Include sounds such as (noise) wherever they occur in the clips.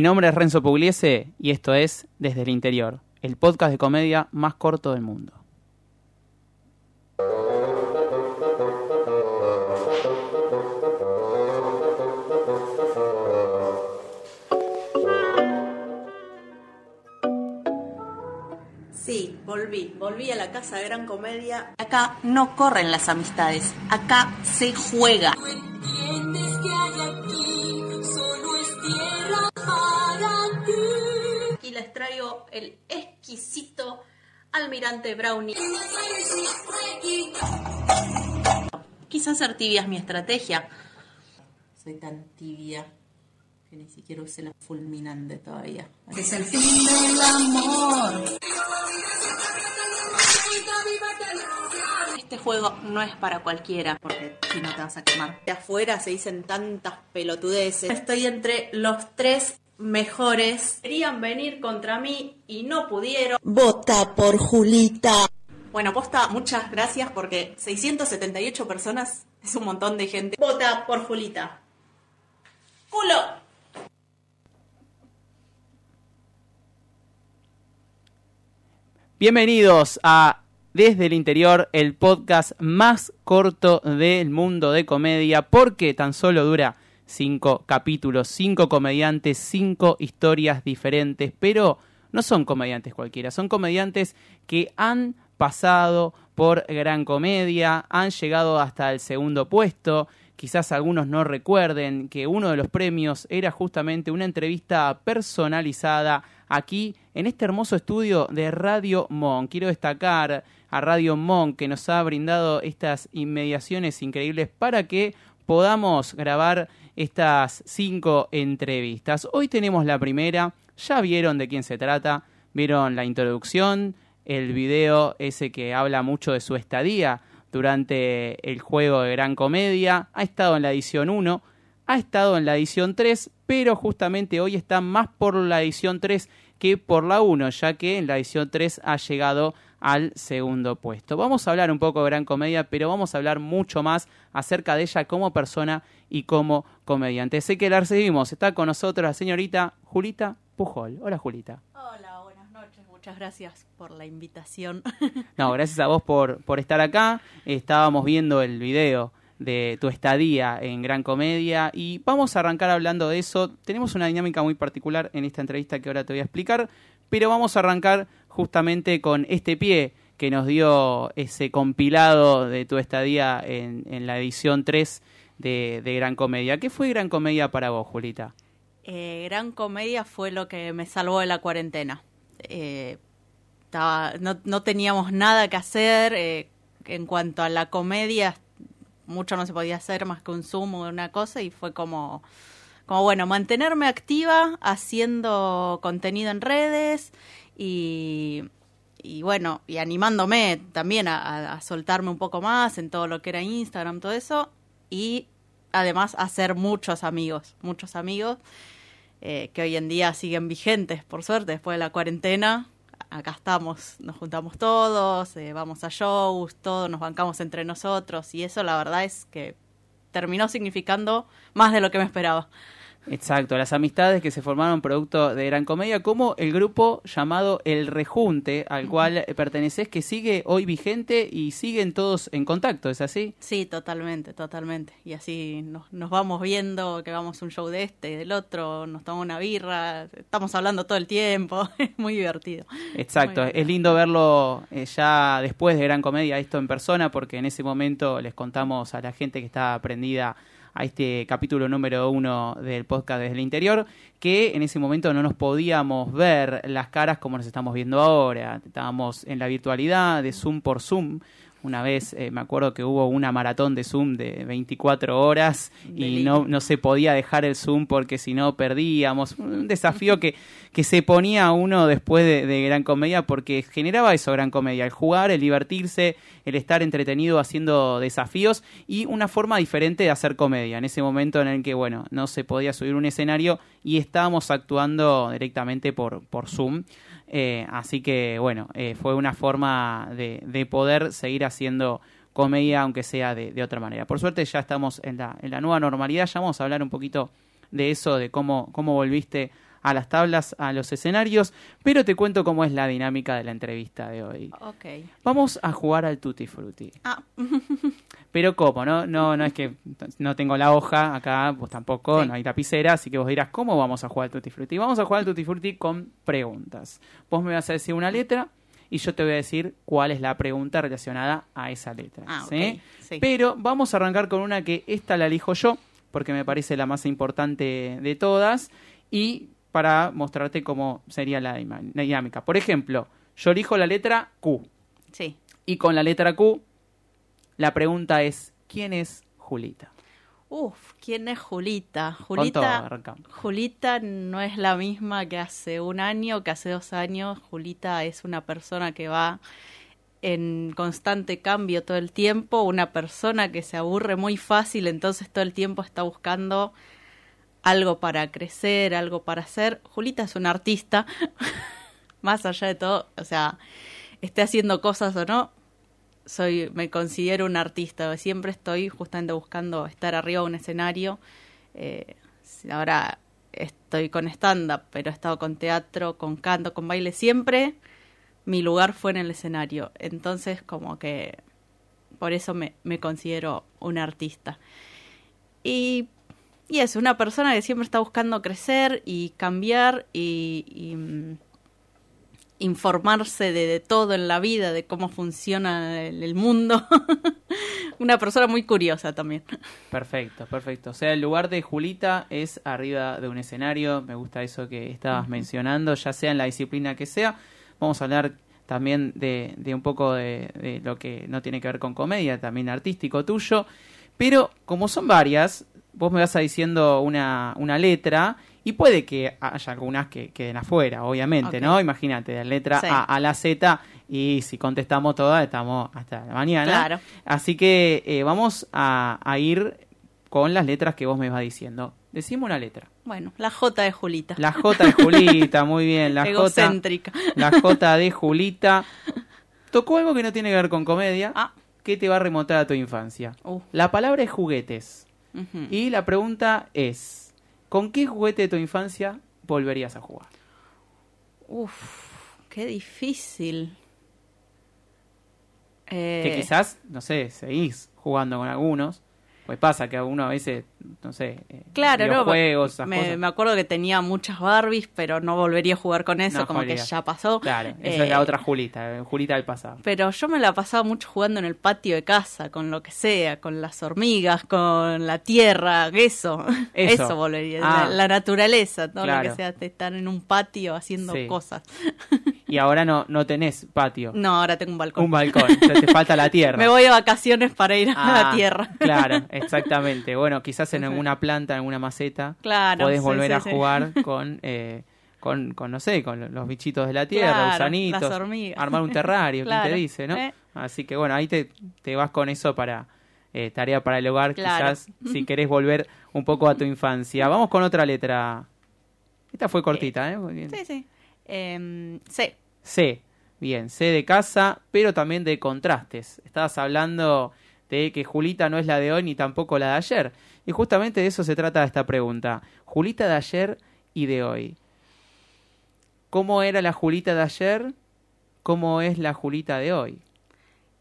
Mi nombre es Renzo Pugliese y esto es Desde el Interior, el podcast de comedia más corto del mundo. Sí, volví, volví a la casa de Gran Comedia. Acá no corren las amistades, acá se juega. Almirante brownie. Quizás ser tibia es mi estrategia. Soy tan tibia que ni siquiera usé la fulminante todavía. Es el fin del amor. Este juego no es para cualquiera, porque si no te vas a quemar. De afuera se dicen tantas pelotudeces. Estoy entre los tres mejores. Querían venir contra mí y no pudieron. Vota por Julita. Bueno, posta, muchas gracias porque 678 personas es un montón de gente. Vota por Julita. ¡Culo! Bienvenidos a Desde el Interior, el podcast más corto del mundo de comedia, porque tan solo dura cinco capítulos, cinco comediantes, cinco historias diferentes, pero no son comediantes cualquiera, son comediantes que han pasado por gran comedia, han llegado hasta el segundo puesto, quizás algunos no recuerden que uno de los premios era justamente una entrevista personalizada aquí en este hermoso estudio de Radio Mon. Quiero destacar a Radio Mon que nos ha brindado estas inmediaciones increíbles para que podamos grabar estas cinco entrevistas. Hoy tenemos la primera, ya vieron de quién se trata, vieron la introducción, el video ese que habla mucho de su estadía durante el juego de Gran Comedia, ha estado en la edición 1, ha estado en la edición 3, pero justamente hoy está más por la edición 3 que por la 1, ya que en la edición 3 ha llegado al segundo puesto. Vamos a hablar un poco de Gran Comedia, pero vamos a hablar mucho más acerca de ella como persona y como comediante. Sé que la recibimos, está con nosotros la señorita Julita Pujol. Hola Julita. Hola, buenas noches. Muchas gracias por la invitación. (laughs) No, gracias a vos por, por estar acá. Estábamos viendo el video de tu estadía en Gran Comedia y vamos a arrancar hablando de eso. Tenemos una dinámica muy particular en esta entrevista que ahora te voy a explicar, pero vamos a arrancar justamente con este pie que nos dio ese compilado de tu estadía en, en la edición 3 de, Gran Comedia. ¿Qué fue Gran Comedia para vos, Julita? Eh, Gran Comedia fue lo que me salvó de la cuarentena. Eh, no, no, teníamos nada que hacer. Eh, en cuanto a la comedia, mucho no se podía hacer más que un Zoom o una cosa y fue como, como bueno, mantenerme activa haciendo contenido en redes y, bueno, y animándome también a, a, soltarme un poco más en todo lo que era Instagram, todo eso, y además hacer muchos amigos, muchos amigos eh, que hoy en día siguen vigentes, por suerte, después de la cuarentena. Acá estamos, nos juntamos todos, eh, vamos a shows, todos nos bancamos entre nosotros y eso la verdad es que terminó significando más de lo que me esperaba. Exacto, las amistades que se formaron producto de Gran Comedia, como el grupo llamado El Rejunte, al cual perteneces, que sigue hoy vigente y siguen todos en contacto, ¿es así? Sí, totalmente, totalmente. Y así nos, nos vamos viendo que vamos a un show de este y del otro, nos tomamos una birra, estamos hablando todo el tiempo, (laughs) es muy divertido. Exacto, muy es lindo verlo eh, ya después de Gran Comedia, esto en persona, porque en ese momento les contamos a la gente que está aprendida a este capítulo número uno del podcast desde el interior, que en ese momento no nos podíamos ver las caras como nos estamos viendo ahora. Estábamos en la virtualidad de Zoom por Zoom. Una vez eh, me acuerdo que hubo una maratón de Zoom de 24 horas y no, no se podía dejar el Zoom porque si no perdíamos. Un desafío que, que se ponía uno después de, de, Gran Comedia porque generaba eso Gran Comedia, el jugar, el divertirse, el estar entretenido haciendo desafíos y una forma diferente de hacer comedia. En ese momento en el que, bueno, no se podía subir un escenario y estábamos actuando directamente por, por Zoom. Eh, así que, bueno, eh, fue una forma de, de, poder seguir haciendo comedia, aunque sea de, de, otra manera. Por suerte ya estamos en la, en la nueva normalidad, ya vamos a hablar un poquito de eso, de cómo, cómo volviste a las tablas, a los escenarios, pero te cuento cómo es la dinámica de la entrevista de hoy. Ok. Vamos a jugar al Tutti Frutti. Ah, (laughs) Pero ¿cómo? No, no, no es que no tengo la hoja acá, vos tampoco, Sí. no hay lapicera, así que vos dirás, ¿cómo vamos a jugar al Tutti Frutti? Vamos a jugar al Tutti Frutti con preguntas. Vos me vas a decir una letra y yo te voy a decir cuál es la pregunta relacionada a esa letra. Ah, ¿sí? Pero vamos a arrancar con una que esta la elijo yo, porque me parece la más importante de todas, y para mostrarte cómo sería la dinámica. Por ejemplo, yo elijo la letra Q. sí. Y con la letra Q, la pregunta es, ¿quién es Julita? Uf, ¿quién es Julita? Julita. Julita no es la misma que hace un año, que hace dos años. Julita es una persona que va en constante cambio todo el tiempo, una persona que se aburre muy fácil, entonces todo el tiempo está buscando algo para crecer, algo para hacer. Julita es una artista, (laughs) más allá de todo, o sea, esté haciendo cosas o no, soy, me considero un artista. Siempre estoy justamente buscando estar arriba de un escenario. Eh, ahora estoy con stand-up, pero he estado con teatro, con canto, con baile. Siempre mi lugar fue en el escenario. Entonces, como que por eso me, me considero un artista. Y, y es una persona que siempre está buscando crecer y cambiar y, y, mm, informarse de, de todo en la vida, de cómo funciona el, el mundo. (laughs) una persona muy curiosa también. Perfecto, perfecto. O sea, el lugar de Julita es arriba de un escenario. Me gusta eso que estabas mencionando, ya sea en la disciplina que sea. Vamos a hablar también de, de un poco de, de lo que no tiene que ver con comedia, también artístico tuyo. Pero como son varias, vos me vas a diciendo una, una letra y puede que haya algunas que queden afuera, obviamente. ¿no? Imagínate, de la letra Sí. A a la Z y si contestamos todas estamos hasta la mañana. Claro. Así que eh, vamos a, a ir con las letras que vos me vas diciendo. Decime una letra. Bueno, la J de Julita. La J de Julita, muy bien. La (laughs) J, Egocéntrica. la J de Julita. Tocó algo que no tiene que ver con comedia, Ah, que te va a remontar a tu infancia. uh, La palabra es juguetes. Y la pregunta es, ¿con qué juguete de tu infancia volverías a jugar? Uf, qué difícil. Que Eh, quizás, no sé, seguís jugando con algunos. Pues pasa que uno a veces, no sé, eh, Claro, no, esas me, cosas. me acuerdo que tenía muchas Barbies, pero no volvería a jugar con eso, No como que ya pasó. Claro, esa es la Eh, otra Julita, eh, Julita del pasado. Pero yo me la pasaba mucho jugando en el patio de casa, con lo que sea, con las hormigas, con la tierra, eso. (laughs) Eso. Eso, volvería. Ah. La, la naturaleza, todo lo que sea de estar en un patio haciendo Sí. cosas. (laughs) Y ahora no, no tenés patio, No, ahora tengo un balcón. un balcón, sea, te falta la tierra. (laughs) Me voy de vacaciones para ir a Ah, la tierra. Claro, (laughs) exactamente. Bueno, quizás en alguna planta, en alguna maceta, Claro, podés volver sí, a sí. jugar (laughs) con, eh, con, con, no sé, con los bichitos de la tierra, Claro, gusanitos, las hormigas. armar un terrario, ¿quién te Claro, dice, no? eh. Así que bueno, ahí te, te vas con eso para eh, tarea para el hogar, Claro. quizás si querés volver un poco a tu infancia. Vamos con otra letra. Esta fue cortita, ¿eh? Muy bien. Sí, sí. Sí. C. Bien, C de casa, pero también de contrastes. Estabas hablando de que Julita no es la de hoy ni tampoco la de ayer. Y justamente de eso se trata esta pregunta. Julita de ayer y de hoy. ¿Cómo era la Julita de ayer? ¿Cómo es la Julita de hoy?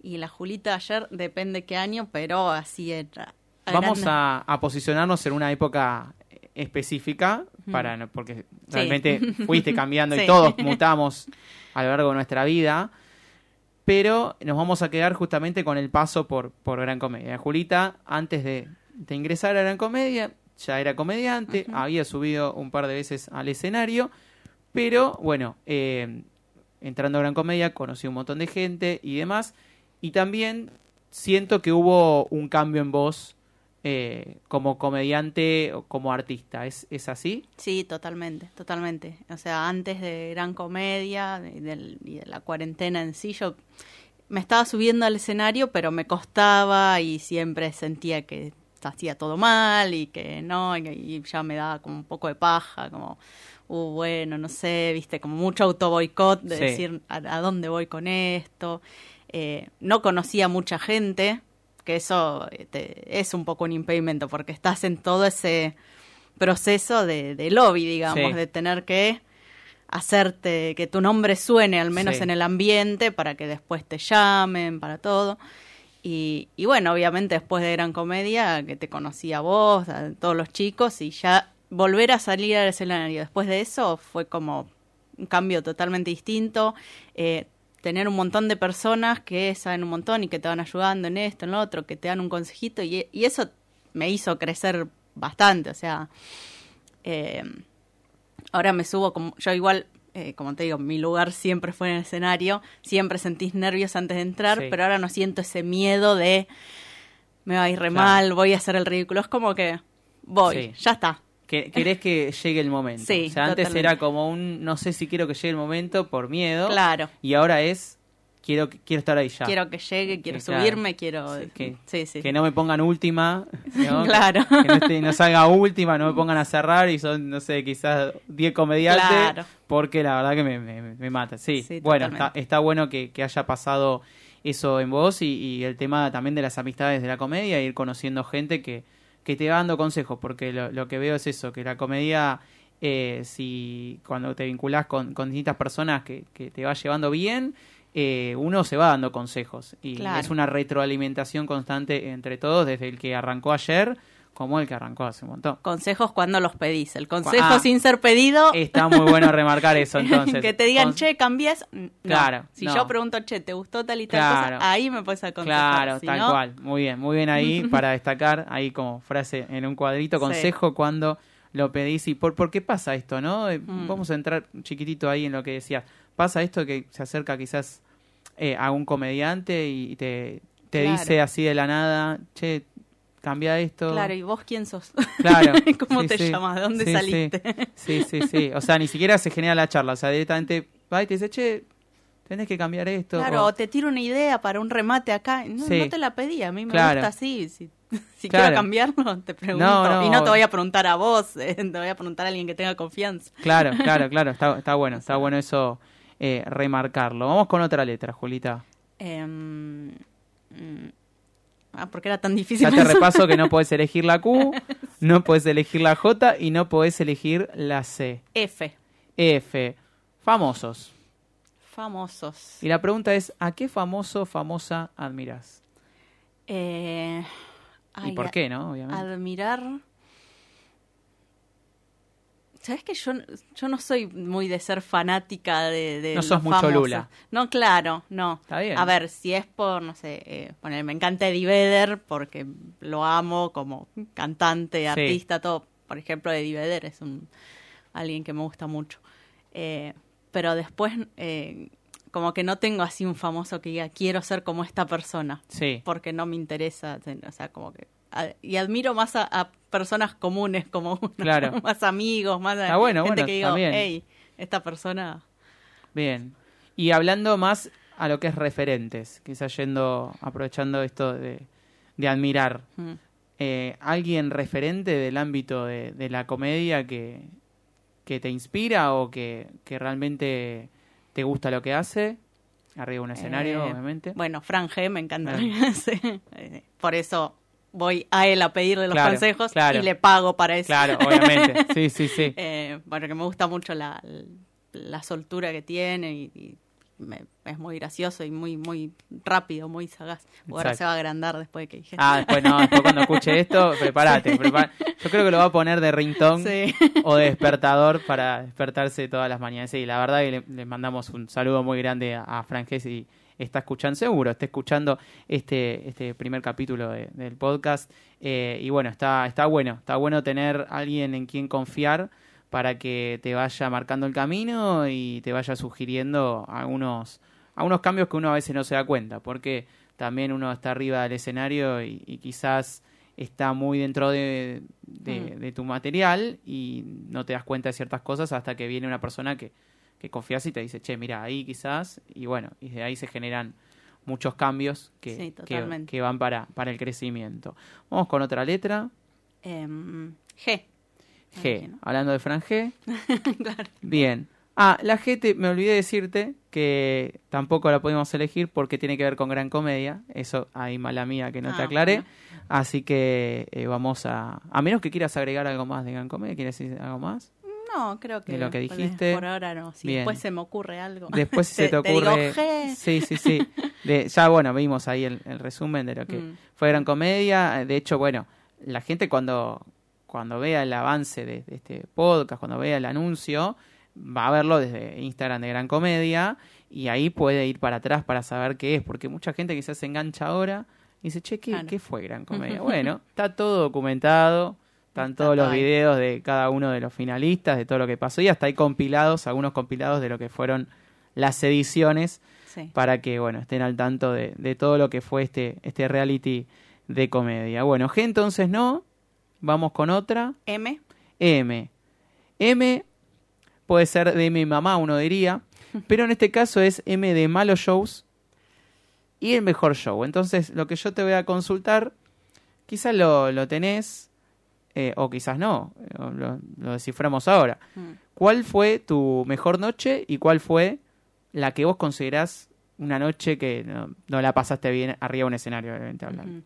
Y la Julita ayer depende qué año, pero así era. Vamos a, a posicionarnos en una época específica, para, porque realmente (laughs) fuiste cambiando y todos mutamos a lo largo de nuestra vida, pero nos vamos a quedar justamente con el paso por, por Gran Comedia. Julita, antes de, de ingresar a Gran Comedia, ya era comediante, había subido un par de veces al escenario, pero bueno, eh, entrando a Gran Comedia conocí un montón de gente y demás, y también siento que hubo un cambio en voz eh, como comediante o como artista. ¿Es, ¿Es así? Sí, totalmente, totalmente. O sea, antes de Gran Comedia de- del- y de la cuarentena en sí, yo me estaba subiendo al escenario, pero me costaba y siempre sentía que hacía todo mal y que no, y, y ya me daba como un poco de paja, como, uh, bueno, no sé, viste, como mucho autoboicot de Sí. decir a, a dónde voy con esto. Eh, no conocía mucha gente, que eso te- es un poco un impedimento, porque estás en todo ese proceso de, de lobby, digamos, Sí. de tener que hacerte que tu nombre suene al menos Sí. en el ambiente para que después te llamen, para todo. Y, y bueno, obviamente después de Gran Comedia, que te conocí a vos, a todos los chicos, y ya volver a salir al escenario después de eso fue como un cambio totalmente distinto. Eh, tener un montón de personas que saben un montón y que te van ayudando en esto, en lo otro, que te dan un consejito, y, y eso me hizo crecer bastante. O sea, eh, ahora me subo como yo igual eh, como te digo mi lugar siempre fue en el escenario siempre sentís nervios antes de entrar Sí. pero ahora no siento ese miedo de me va a ir re Claro. mal voy a hacer el ridículo es como que voy Sí. ya está Que, querés que llegue el momento. Sí, o sea, antes totalmente. era como un no sé si quiero que llegue el momento por miedo. claro Y ahora es quiero quiero estar ahí ya. quiero que llegue quiero Que, claro, subirme quiero sí, que, sí sí que no me pongan última, (laughs) ¿no? Claro. que no, esté- no salga última, no me pongan a cerrar y son, no sé, quizás 10 comediantes, Claro. porque la verdad que me, me, me mata. Sí, Sí, bueno, está, está bueno que, que haya pasado eso en vos y, y el tema también de las amistades de la comedia, ir conociendo gente que, que te va dando consejos, porque lo, lo que veo es eso, que la comedia, eh, si cuando te vinculás con, con distintas personas que, que te va llevando bien, eh, uno se va dando consejos y Claro. es una retroalimentación constante entre todos, desde el que arrancó ayer como el que arrancó hace un montón. consejos cuando los pedís el consejo Ah. sin ser pedido Está muy bueno (laughs) remarcar eso entonces. que te digan, che, cambias. No. Claro, Si no. yo pregunto, che, ¿te gustó tal y tal Claro. cosa? Ahí me puedes aconsejar. Claro, Si tal no, cual. Muy bien, muy bien ahí (laughs) para destacar, ahí como frase en un cuadrito, Sí. consejo cuando lo pedís y por, por qué pasa esto, ¿no? Eh, Mm. Vamos a entrar chiquitito ahí en lo que decías. Pasa esto que se acerca quizás eh, a un comediante y te, te Claro. dice así de la nada, che, cambia esto. Claro, ¿y vos quién sos? Claro. (laughs) ¿Cómo Sí, te sí. llamas? ¿De dónde Sí, saliste? Sí, sí, sí. O sea, ni siquiera se genera la charla. O sea, directamente va y te dice, che, tenés que cambiar esto. Claro, o- o te tiro una idea para un remate acá. No, no te la pedí, a mí me Claro. gusta así. Si, si Claro. quiero cambiarlo, te pregunto. No, no. Y no te voy a preguntar a vos, eh, te voy a preguntar a alguien que tenga confianza. Claro, claro, (laughs) claro. Está, está bueno, está bueno eso eh, remarcarlo. Vamos con otra letra, Julita. Mm, ah, porque era tan difícil. Ya te eso? repaso que no podés elegir la Q, (laughs) no podés elegir la J y no podés elegir la C. F, F. Famosos. famosos. Y la pregunta es, ¿a qué famoso, famosa admirás? Eh, ¿Y ay, por qué, no? Obviamente. Admirar. ¿Sabes que yo, yo no soy muy de ser fanática de, de No sos mucho. Lula. No, claro, no. Está bien. A ver, si es por, no sé, eh, poner, me encanta Eddie Vedder porque lo amo como cantante, Sí. artista, todo. Por ejemplo, Eddie Vedder es un alguien que me gusta mucho. Eh, pero después, eh, como que no tengo así un famoso que diga, quiero ser como esta persona Sí. porque no me interesa, o sea, como que y admiro más a, a personas comunes como uno, Claro. (laughs) más amigos, más bueno, gente bueno, que digo, hey, esta persona, Bien. Y hablando más a lo que es referentes, quizás yendo, aprovechando esto de, de admirar, mm, eh, alguien referente del ámbito de, de la comedia que, que te inspira o que, que realmente te gusta lo que hace, arriba de un escenario, eh, obviamente. Bueno, Fran G me encanta. Eh, (laughs) Por eso voy a él a pedirle los Claro, consejos claro. y le pago para eso. Claro, obviamente. (laughs) Sí, sí, sí. Eh, bueno, que me gusta mucho la, la soltura que tiene y, y me- es muy gracioso y muy muy rápido, muy sagaz. Ahora se va a agrandar después de que dije. Ah, después no, después cuando escuche esto, (laughs) prepárate. prepara- Yo creo que lo va a poner de ringtone Sí. o de despertador para despertarse todas las mañanas. Sí, la verdad que le, le mandamos un saludo muy grande a, a Frank Hess y está escuchando, seguro, está escuchando este, este primer capítulo de- del podcast. Eh, y bueno, está, está bueno, está bueno tener alguien en quien confiar para que te vaya marcando el camino y te vaya sugiriendo algunos, algunos cambios que uno a veces no se da cuenta, porque también uno está arriba del escenario y, y quizás está muy dentro de, de- Mm. de tu material y no te das cuenta de ciertas cosas hasta que viene una persona que, que confías y te dice, che, mira, ahí quizás, y bueno, y de ahí se generan muchos cambios que, Sí, que, van para, para el crecimiento. Vamos con otra letra, Em, G. G. (laughs) Hablando de Fran G, claro. bien. Ah, la GT, me olvidé decirte que tampoco la pudimos elegir porque tiene que ver con Gran Comedia. Eso, ahí mala mía que no te Ah, aclaré. bueno. Así que eh, vamos a... A menos que quieras agregar algo más de Gran Comedia, ¿quieres decir algo más? No, creo que De lo que dijiste. por ahora no. Si Bien. después se me ocurre algo. Después (laughs) se te ocurre... Sí, sí, sí. De- ya, bueno, vimos ahí el, el resumen de lo que Mm. fue Gran Comedia. De hecho, bueno, la gente cuando, cuando vea el avance de, de este podcast, cuando vea el anuncio, va a verlo desde Instagram de Gran Comedia y ahí puede ir para atrás para saber qué es, porque mucha gente quizás se engancha ahora y dice, che, ¿qué, Claro. qué fue Gran (laughs) Comedia? bueno, está todo documentado, están Está todos los videos de cada uno de los finalistas, de todo lo que pasó y hasta hay compilados, algunos compilados de lo que fueron las ediciones Sí. para que bueno estén al tanto de, de todo lo que fue este, este reality de comedia. Bueno, G entonces no, vamos con otra. M. M. M puede ser de mi mamá, uno diría, (laughs) pero en este caso es M de malos shows y el mejor show. Entonces, lo que yo te voy a consultar, quizás lo, lo tenés eh, o quizás no, lo, lo desciframos ahora. Mm. ¿Cuál fue tu mejor noche y cuál fue la que vos considerás una noche que no, no la pasaste bien arriba de un escenario, obviamente hablando?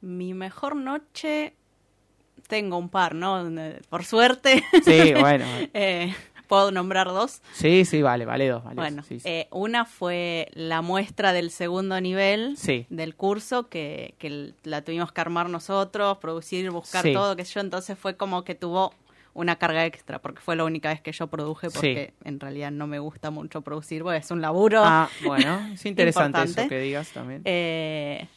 Mi mejor noche, tengo un par, ¿no? Por suerte, Sí, bueno. (laughs) eh, puedo nombrar dos. Sí, sí, vale, vale dos. Vale Bueno, dos, sí, sí. eh, una fue la muestra del segundo nivel Sí. del curso que, que la tuvimos que armar nosotros, producir, buscar todo, qué sé yo. Entonces fue como que tuvo una carga extra, porque fue la única vez que yo produje, porque en realidad no me gusta mucho producir, porque es un laburo. Ah, bueno, es (laughs) interesante eso que digas también. Eh,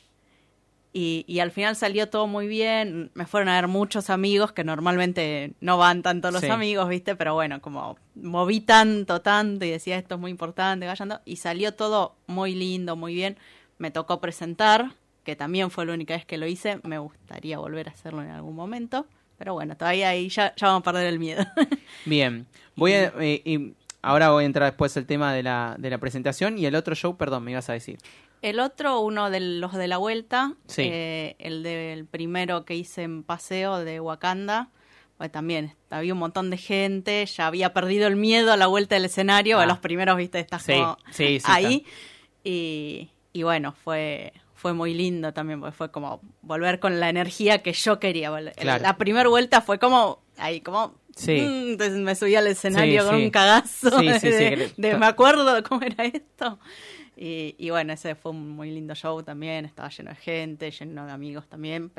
y, y al final salió todo muy bien. Me fueron a ver muchos amigos que normalmente no van tanto los Sí. amigos, ¿viste? Pero bueno, como moví tanto, tanto y decía esto es muy importante, vayan. to- Y salió todo muy lindo, muy bien. Me tocó presentar, que también fue la única vez que lo hice. Me gustaría volver a hacerlo en algún momento. Pero bueno, todavía ahí ya, ya vamos a perder el miedo. (laughs) Bien, voy a, eh, y ahora voy a entrar después el tema de la, de la presentación y el otro show, perdón, me ibas a decir. El otro, uno de los de la vuelta, Sí. eh, el del primero que hice en paseo de Wakanda, pues también había un montón de gente, ya había perdido el miedo a la vuelta del escenario, Ah. a los primeros, viste, estás Sí, como sí, ahí. Y, y bueno, fue fue muy lindo también, porque fue como volver con la energía que yo quería. Claro. La primera vuelta fue como, ahí, como... Sí. mm, entonces me subí al escenario Sí, con sí. un cagazo Sí, sí, sí, de, de, me acuerdo cómo era esto. Y, y bueno, ese fue un muy lindo show también, estaba lleno de gente, lleno de amigos también,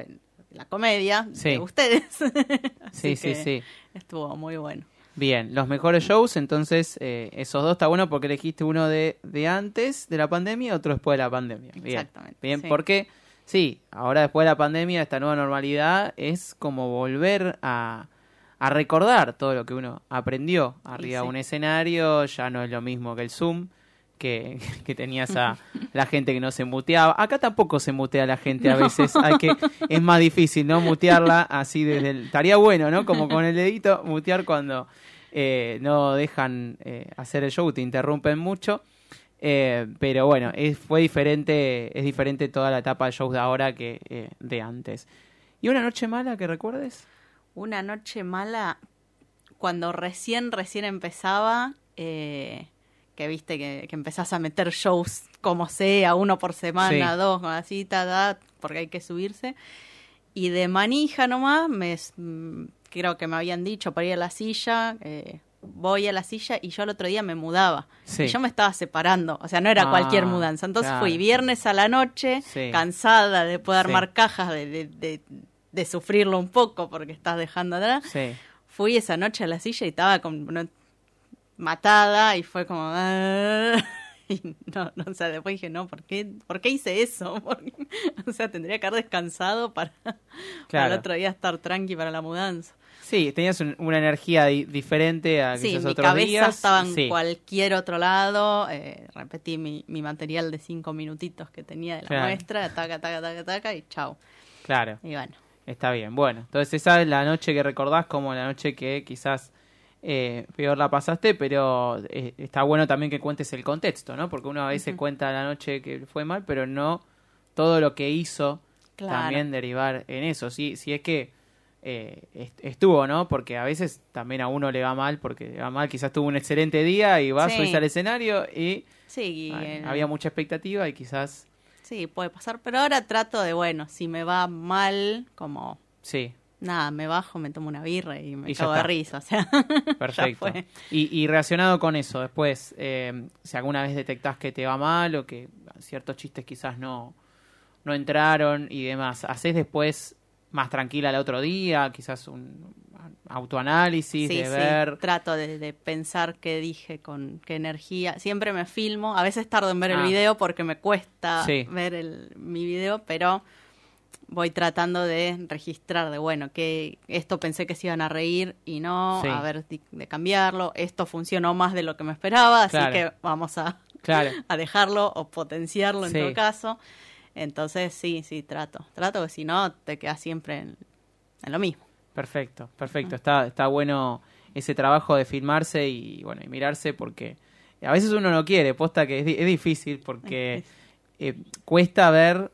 la comedia Sí. de ustedes. (laughs) Sí, sí, sí. Estuvo muy bueno. Bien, los mejores shows, entonces eh, esos dos está bueno porque elegiste uno de, de antes de la pandemia y otro después de la pandemia. Bien, Exactamente, Bien, sí. porque sí, ahora después de la pandemia, esta nueva normalidad es como volver a, a recordar todo lo que uno aprendió arriba de sí. un escenario, ya no es lo mismo que el Zoom. Que, (laughs) que tenías a la gente que no se muteaba. Acá tampoco se mutea la gente a veces. Hay que, es más difícil, ¿no? Mutearla así desde el. Estaría bueno, ¿no? Como con el dedito, mutear cuando eh, no dejan eh, hacer el show, te interrumpen mucho. Eh, pero bueno, es, fue diferente, es diferente toda la etapa de shows de ahora que de antes. ¿Y una noche mala que recuerdes? Una noche mala, cuando recién, recién empezaba, eh, que viste que, que empezás a meter shows como sea, uno por semana, Sí. dos, así, ta, porque hay que subirse. Y de manija nomás, me, mm, creo que me habían dicho para ir a la silla, eh, voy a la silla y yo el otro día me mudaba. Sí. Y yo me estaba separando, o sea, no era Ah, cualquier mudanza. Entonces claro. fui viernes a la noche, Sí. cansada de poder armar cajas, de, de, de, de sufrirlo un poco porque estás dejando atrás. Fui esa noche a la silla y estaba como no- matada y fue como... "Ah", (laughs) y no, no, o sea, después dije, no, ¿por qué, ¿por qué hice eso? (laughs) Porque, o sea, tendría que haber descansado para, (laughs) para el otro día estar tranqui para la mudanza. Sí, tenías un- una energía di- diferente a Sí, quizás mi otros cabeza días. estaba en Sí. cualquier otro lado. eh, repetí mi, mi material de cinco minutitos que tenía de la Claro. muestra, taca, taca, taca, taca, y chao. Claro. Y bueno, Está bien, bueno. Entonces esa es la noche que recordás como la noche que quizás eh, peor la pasaste, pero eh, está bueno también que cuentes el contexto, ¿no? Porque uno a veces cuenta la noche que fue mal, pero no todo lo que hizo Claro. también derivar en eso. Si, si es que eh, est- estuvo, ¿no? Porque a veces también a uno le va mal, porque le va mal, quizás tuvo un excelente día y va a Sí. subirse al escenario y Sí, y, ay, había mucha expectativa y quizás, sí, puede pasar. Pero ahora trato de, bueno, si me va mal, como sí, nada, me bajo, me tomo una birra y me Y cago de risa. O sea, (laughs) perfecto. fue. Y, y relacionado con eso, después, eh, si alguna vez detectás que te va mal o que ciertos chistes quizás no, no entraron y demás, ¿haces después más tranquila el otro día? Quizás un autoanálisis sí, de sí, ver... trato de, de pensar qué dije, con qué energía. Siempre me filmo, a veces tardo en ver Ah. el video porque me cuesta Sí. ver el, mi video, pero voy tratando de registrar de, bueno, que esto pensé que se iban a reír y no, Sí. a ver de, de cambiarlo. Esto funcionó más de lo que me esperaba, así que vamos a, Claro. (laughs) a dejarlo o potenciarlo en Sí. todo caso. Entonces, sí, sí, trato. Trato que si no, te quedas siempre en, en lo mismo. Perfecto, perfecto. Está, está bueno ese trabajo de filmarse y bueno, y mirarse porque a veces uno no quiere, posta que es difícil porque eh, cuesta ver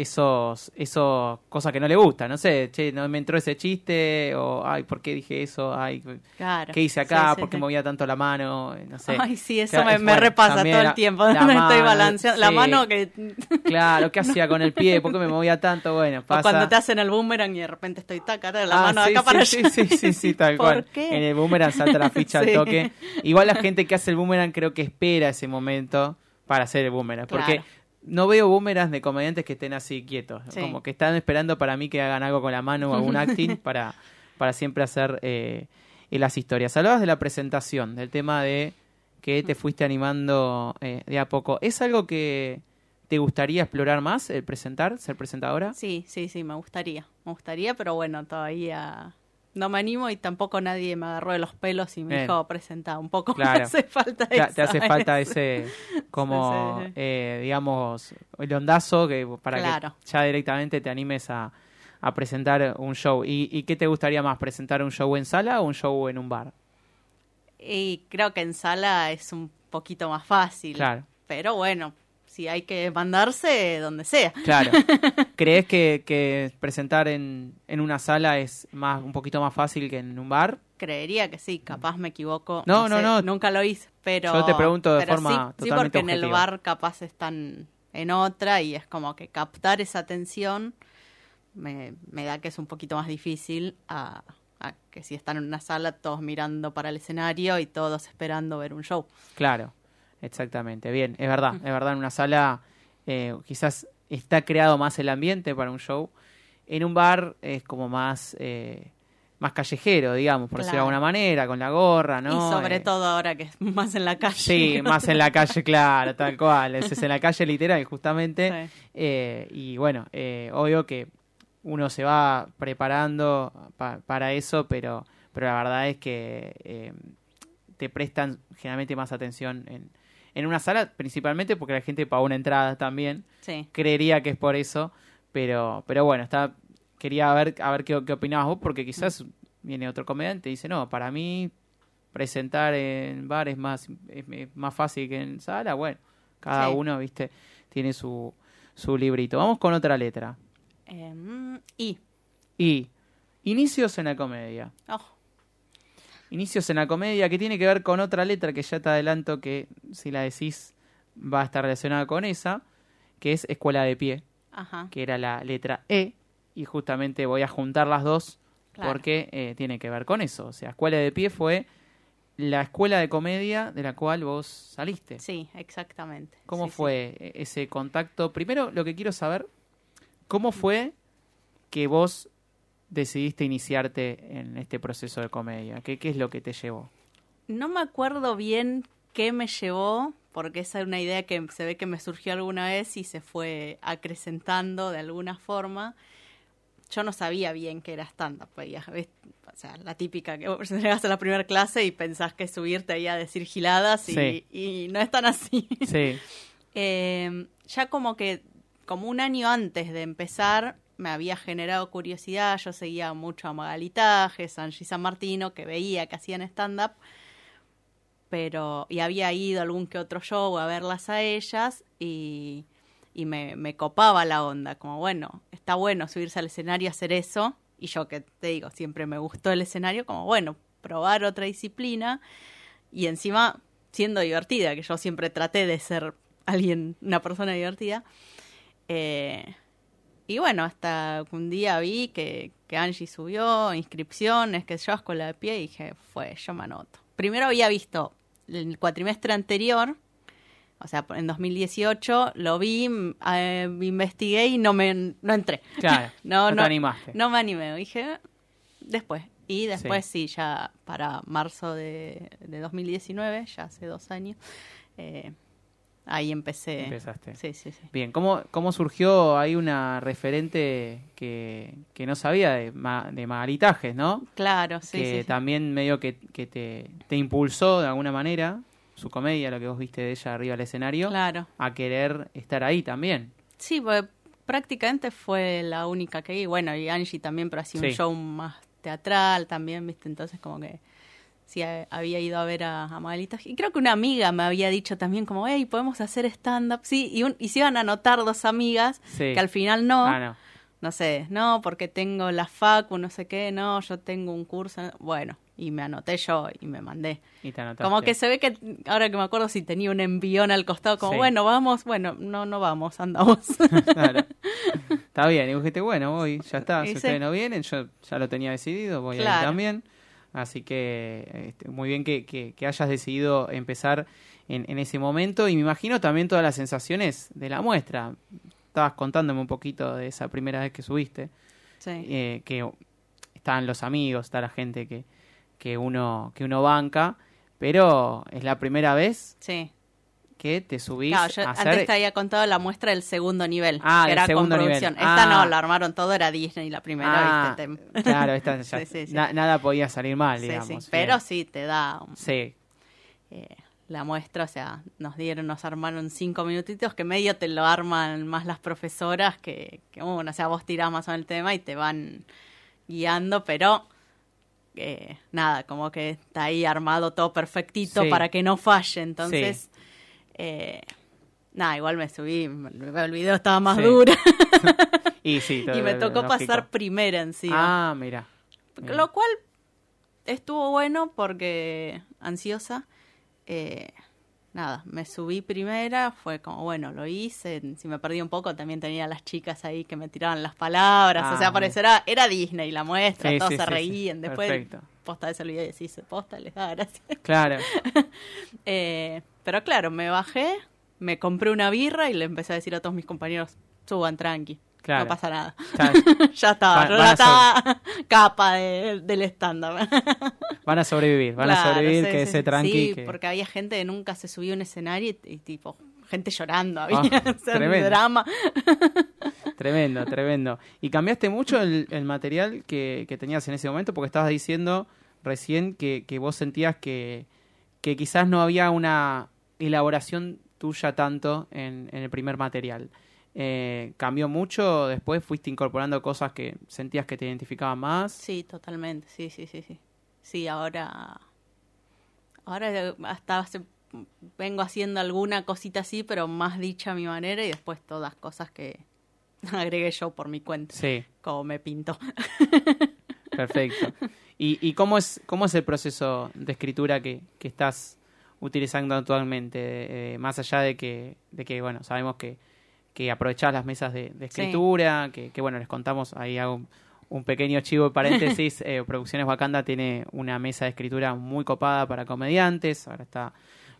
esos, esos cosas que no le gustan. No sé, che, no me entró ese chiste o ay, ¿por qué dije eso? Ay, Claro. ¿qué hice acá? Sí, sí, ¿Por qué sí. movía tanto la mano? No sé. Ay, sí, eso Claro, me, es me bueno, repasa todo la- el tiempo. la (laughs) no estoy balanceando. La mano que. Claro, ¿qué (laughs) hacía con el pie? ¿Por qué me movía tanto? Bueno, O pasa. cuando te hacen el boomerang y de repente estoy taca, la Ah, mano acá para allá. Sí, sí, sí, (laughs) tal ¿Por cual. qué? En el boomerang salta la ficha al toque. Igual la gente que hace el boomerang creo que espera ese momento para hacer el boomerang. Porque. No veo boomerangs de comediantes que estén así quietos. Sí. Como que están esperando para mí que hagan algo con la mano o algún (laughs) acting para, para siempre hacer eh, eh, las historias. Hablabas de la presentación, del tema de que te fuiste animando eh, de a poco. ¿Es algo que te gustaría explorar más, el presentar, ser presentadora? Sí, sí, sí, me gustaría. Me gustaría, pero bueno, todavía no me animo y tampoco nadie me agarró de los pelos y me Bien. dijo presenta un poco. (laughs) Claro. Me hace falta Te, eso. te hace falta ese, (laughs) como, eh, digamos, el ondazo que para Claro. que ya directamente te animes a, a presentar un show. ¿Y, ¿Y qué te gustaría más, presentar un show en sala o un show en un bar? Y creo que en sala es un poquito más fácil. Claro. Pero bueno, si hay que mandarse, donde sea. Claro. (laughs) ¿Crees que, que presentar en, en una sala es más un poquito más fácil que en un bar? Creería que sí, capaz me equivoco. No, no, no. Nunca lo hice, pero. Yo te pregunto de forma sí, Sí, totalmente porque en el bar capaz están en otra y es como que captar esa atención me, me da que es un poquito más difícil a, a que si están en una sala todos mirando para el escenario y todos esperando ver un show. Claro, exactamente. Bien, es verdad, es verdad, en una sala eh, quizás está creado más el ambiente para un show. En un bar es como más, eh, más callejero, digamos, por decirlo de alguna manera, con la gorra, ¿no? y sobre Eh, todo ahora que es más en la calle. Sí, más en la calle, claro, tal cual. Es en la calle literal, justamente. Sí. Eh, y bueno, eh, obvio que uno se va preparando pa- para eso, pero, pero la verdad es que te prestan generalmente más atención en, en una sala, principalmente porque la gente paga una entrada también. Sí. Creería que es por eso, pero, pero bueno, está, quería ver, a ver qué, qué opinabas vos, porque quizás viene otro comediante y dice, no, para mí presentar en bar es más, es, es más fácil que en sala. Bueno, cada Sí. uno, viste, tiene su, su librito. Vamos con otra letra. Mm, y. Y inicios en la comedia. oh, Inicios en la comedia que tiene que ver con otra letra que ya te adelanto que si la decís va a estar relacionada con esa, que es escuela de pie, ajá. que era la letra E, y justamente voy a juntar las dos Claro. porque eh, tiene que ver con eso. O sea, escuela de pie fue la escuela de comedia de la cual vos saliste. Sí, exactamente. ¿Cómo Sí, fue ese contacto? Primero, lo que quiero saber, ¿cómo fue que vos decidiste iniciarte en este proceso de comedia? ¿Qué, qué es lo que te llevó? No me acuerdo bien qué me llevó, porque esa es una idea que se ve que me surgió alguna vez y se fue acrecentando de alguna forma. Yo no sabía bien qué era stand-up. O sea, la típica que vos (laughs) llegas a la primera clase y pensás que subirte ahí a decir giladas y, Sí. y no es tan así. (laughs) Sí, Eh, ya como que, como un año antes de empezar, me había generado curiosidad. Yo seguía mucho a Magalitaje, Angie San Martino, que veía que hacían stand-up. Pero, y había ido algún que otro show a verlas a ellas y, y me, copaba la onda. Como, bueno, está bueno subirse al escenario a hacer eso, y yo que te digo, siempre me gustó el escenario, como bueno, probar otra disciplina y encima siendo divertida, que yo siempre traté de ser alguien, una persona divertida. Eh, y bueno, hasta un día vi que, que Angie subió inscripciones, que yo escuela de pie, y dije, fue, yo me anoto. Primero había visto el cuatrimestre anterior, o sea, en 2018 lo vi, eh, investigué y no me no entré. Claro, (laughs) no, no te animaste. No me animé, dije, "Eh, después. Y después sí, ya para marzo de, de 2019, ya hace dos años, eh, ahí empecé. Empezaste. Sí, sí, sí. Bien, ¿cómo, cómo surgió ahí una referente que, que no sabía de, ma- de Magalitajes, ¿no? Claro, sí, que sí, sí. también medio que, que te, te impulsó de alguna manera, su comedia, lo que vos viste de ella arriba del escenario, Claro. a querer estar ahí también. Sí, porque prácticamente fue la única que vi. Bueno, y Angie también, pero hacía Sí. un show más teatral también, ¿viste? Entonces, como que ha- había ido a ver a, a Magalita. Y creo que una amiga me había dicho también, como, hey, podemos hacer stand-up. Sí, y, un- y se iban a anotar dos amigas, Sí. que al final no. Ah, no. No sé, no, porque tengo la facu, no sé qué, no, yo tengo un curso. Bueno, y me anoté yo y me mandé. Y te anotaste. Como que se ve que, ahora que me acuerdo, si tenía un envión al costado, como, Sí. bueno, vamos, bueno, no, no vamos, andamos. (laughs) Claro. Está bien, y dijiste, bueno, voy, ya está, Y si sí. ustedes no vienen, yo ya lo tenía decidido, voy a ir también. Así que este, muy bien que, que- que hayas decidido empezar en, en ese momento y me imagino también todas las sensaciones de la muestra. Estabas contándome un poquito de esa primera vez que subiste, Sí. eh, que están los amigos, está la gente que, que, uno, que uno banca, pero es la primera vez Sí. Que te subís Claro, yo a antes te había contado la muestra del segundo nivel, Ah, que era segundo con nivel. producción. Esta Ah. no, la armaron todo, era Disney la primera, Ah, ¿viste? Te- Claro, esta ya- (laughs) Sí, sí, sí. na- nada podía salir mal, digamos. Pero sí, te da un- Sí, eh, la muestra, o sea, nos dieron, nos armaron cinco minutitos, que medio te lo arman más las profesoras, que, que bueno, o sea, vos tirás más o menos el tema y te van guiando, pero... eh, nada, como que está ahí armado todo perfectito para que no falle. Entonces, eh, nada, igual me subí, el video estaba más Sí. dura. (laughs) y sí. (laughs) y me tocó lógico. pasar primera encima. Ah, mira. Lo cual estuvo bueno porque ansiosa. eh, nada, me subí primera, fue como, bueno, lo hice. Si me perdí un poco, también tenía las chicas ahí que me tiraban las palabras. Ah, o sea, parecerá, era Disney la muestra, Sí, todos sí, se sí, reían. Después, Perfecto. posta de ese video y decís, posta, les da gracia. Claro. (laughs) Eh, pero claro, me bajé, me compré una birra y le empecé a decir a todos mis compañeros, suban tranqui. Claro. No pasa nada. Ya- (laughs) ya estaba, yo estaba capa de- del estándar. (laughs) van a sobrevivir, van a sobrevivir, sí, que sí, ese tranqui. Sí, que- porque había gente que nunca se subió a un escenario y, y tipo, gente llorando, había (laughs) o sea, un tremendo. drama. Tremendo, tremendo. ¿Y cambiaste mucho el, el material que, que tenías en ese momento? Porque estabas diciendo recién que, que vos sentías que, que quizás no había una elaboración tuya tanto en, en el primer material. Eh, ¿Cambió mucho? ¿Después fuiste incorporando cosas que sentías que te identificaban más? Sí, totalmente, sí, sí, sí, sí. Sí, ahora, ahora hasta hace, vengo haciendo alguna cosita así, pero más dicha a mi manera y después todas cosas que (laughs) agregué yo por mi cuenta, Sí, como me pinto. perfecto. (laughs) ¿Y, y cómo, es, cómo es el proceso de escritura que, que estás utilizando actualmente? Eh, más allá de que, de que, bueno, sabemos que, que aprovechás las mesas de, de Sí. escritura, que, que, bueno, les contamos, ahí hago un, pequeño chivo de paréntesis, (laughs) eh, Producciones Wakanda tiene una mesa de escritura muy copada para comediantes, ahora está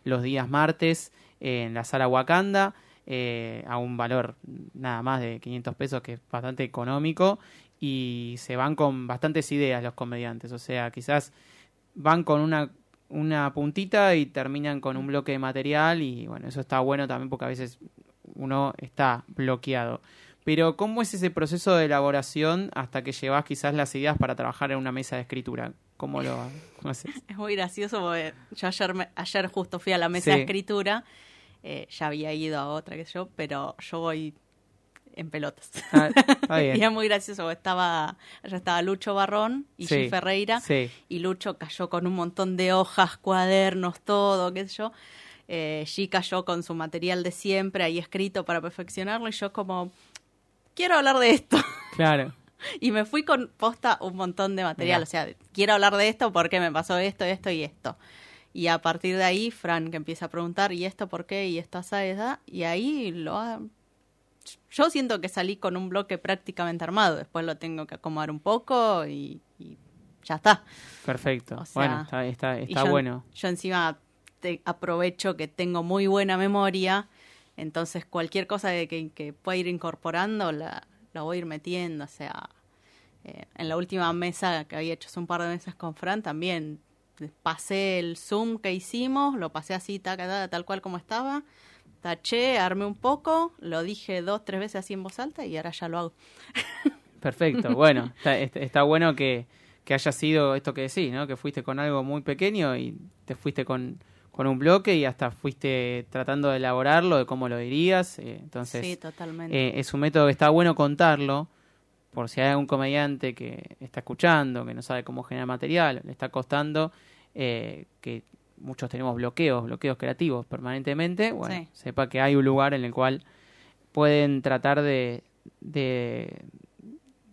los días martes eh, en la sala Wakanda, eh, a un valor nada más de 500 pesos, que es bastante económico, y se van con bastantes ideas los comediantes, o sea, quizás van con una, una puntita y terminan con un bloque de material y bueno, eso está bueno también porque a veces uno está bloqueado. Pero ¿cómo es ese proceso de elaboración hasta que llevas quizás las ideas para trabajar en una mesa de escritura? ¿Cómo lo cómo (laughs) haces? Es muy gracioso porque yo ayer, me- ayer justo fui a la mesa Sí. de escritura, eh, ya había ido a otra que yo, pero yo voy en pelotas. Ah, está (laughs) y es bien. muy gracioso estaba, estaba Lucho Barrón y Sí, G. Ferreira, Sí, y Lucho cayó con un montón de hojas, cuadernos, todo, qué sé yo. Eh, G cayó con su material de siempre ahí escrito para perfeccionarlo y yo como, quiero hablar de esto. (laughs) claro. y me fui con posta un montón de material. Mirá. O sea, quiero hablar de esto porque me pasó esto, esto y esto. Y a partir de ahí, Fran que empieza a preguntar, ¿y esto por qué? ¿Y esto esa esa? Y ahí lo ha... Yo siento que salí con un bloque prácticamente armado. Después lo tengo que acomodar un poco y, y ya está. Perfecto. O sea, bueno, está, está, está yo, bueno. Yo encima te- aprovecho que tengo muy buena memoria, entonces cualquier cosa que, que, pueda ir incorporando la, la voy a ir metiendo. O sea, eh, en la última mesa que había hecho hace un par de meses con Fran también pasé el Zoom que hicimos, lo pasé así, taca, taca, tal cual como estaba. Taché, armé un poco, lo dije dos, tres veces así en voz alta y ahora ya lo hago. (laughs) Perfecto. Bueno, está, está- bueno que, que haya sido esto que decís, ¿no? Que fuiste con algo muy pequeño y te fuiste con, con un bloque y hasta fuiste tratando de elaborarlo, de cómo lo dirías. eh, entonces, sí, totalmente. eh, es un método que está bueno contarlo, por si hay algún comediante que está escuchando, que no sabe cómo generar material, le está costando, eh, que muchos tenemos bloqueos, bloqueos creativos permanentemente, bueno, Sí. sepa que hay un lugar en el cual pueden tratar de, de,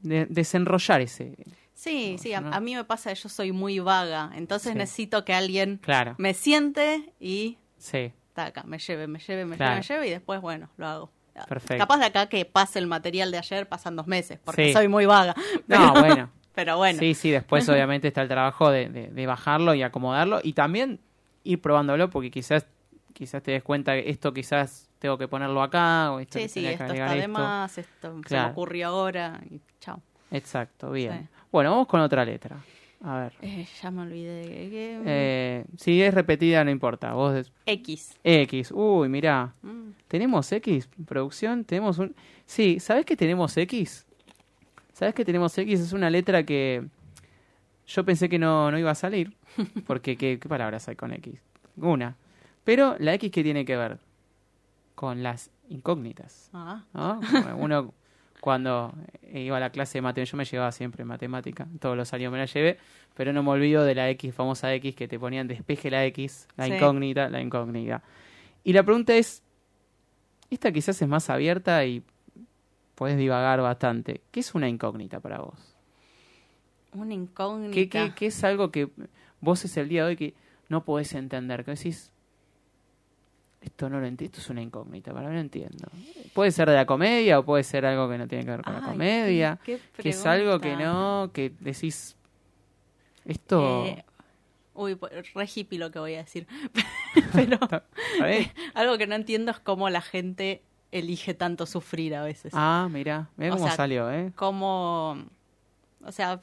de desenrollar ese. Sí, No, sí, a, a mí me pasa que yo soy muy vaga, entonces Sí. necesito que alguien Claro, me siente y sí, taca, me lleve, me lleve, me Claro. lleve, me lleve y después, bueno, lo hago. Perfecto. Capaz de acá que pase el material de ayer pasan dos meses, porque Sí. soy muy vaga. No, (laughs) bueno. Pero bueno, Sí, sí, después (laughs) obviamente está el trabajo de, de- de bajarlo y acomodarlo y también ir probándolo porque quizás quizás te des cuenta que esto quizás tengo que ponerlo acá o esto sí, que sí, que esto está de esto. más, esto se me ocurrió ahora y chao. Exacto, bien. Sí. Bueno, vamos con otra letra. A ver. Eh, ya me olvidé. de qué- Eh, si es repetida no importa. Vos des- X. X. Uy, mirá. Mm. ¿Tenemos X? ¿Producción? ¿Tenemos un...? Sí, ¿sabés que tenemos X? ¿Sabés que tenemos X? Es una letra que yo pensé que no, no iba a salir. (laughs) Porque, ¿qué, qué palabras hay con X? Una. Pero, ¿la X qué tiene que ver? Con las incógnitas. Ah, Uno cuando iba a la clase de matemática, yo me llevaba siempre matemática, todos los años me la llevé, pero no me olvido de la X, famosa X, que te ponían despeje la X, la Sí. incógnita, la incógnita. Y la pregunta es, esta quizás es más abierta y puedes divagar bastante. ¿Qué es una incógnita para vos? Una incógnita. ¿Qué, qué, qué es algo que vos es el día de hoy que no podés entender? Que decís, esto no lo entiendo, esto es una incógnita, para mí no entiendo. Puede ser de la comedia o puede ser algo que no tiene que ver con la comedia, qué- qué que es algo que no, que decís, esto... Eh, uy, po- re hippie lo que voy a decir. (laughs) Pero (laughs) ¿está (laughs) bien? algo que no entiendo es cómo la gente elige tanto sufrir a veces. Ah, mira, mira cómo sea, salió, ¿eh? Cómo, o sea,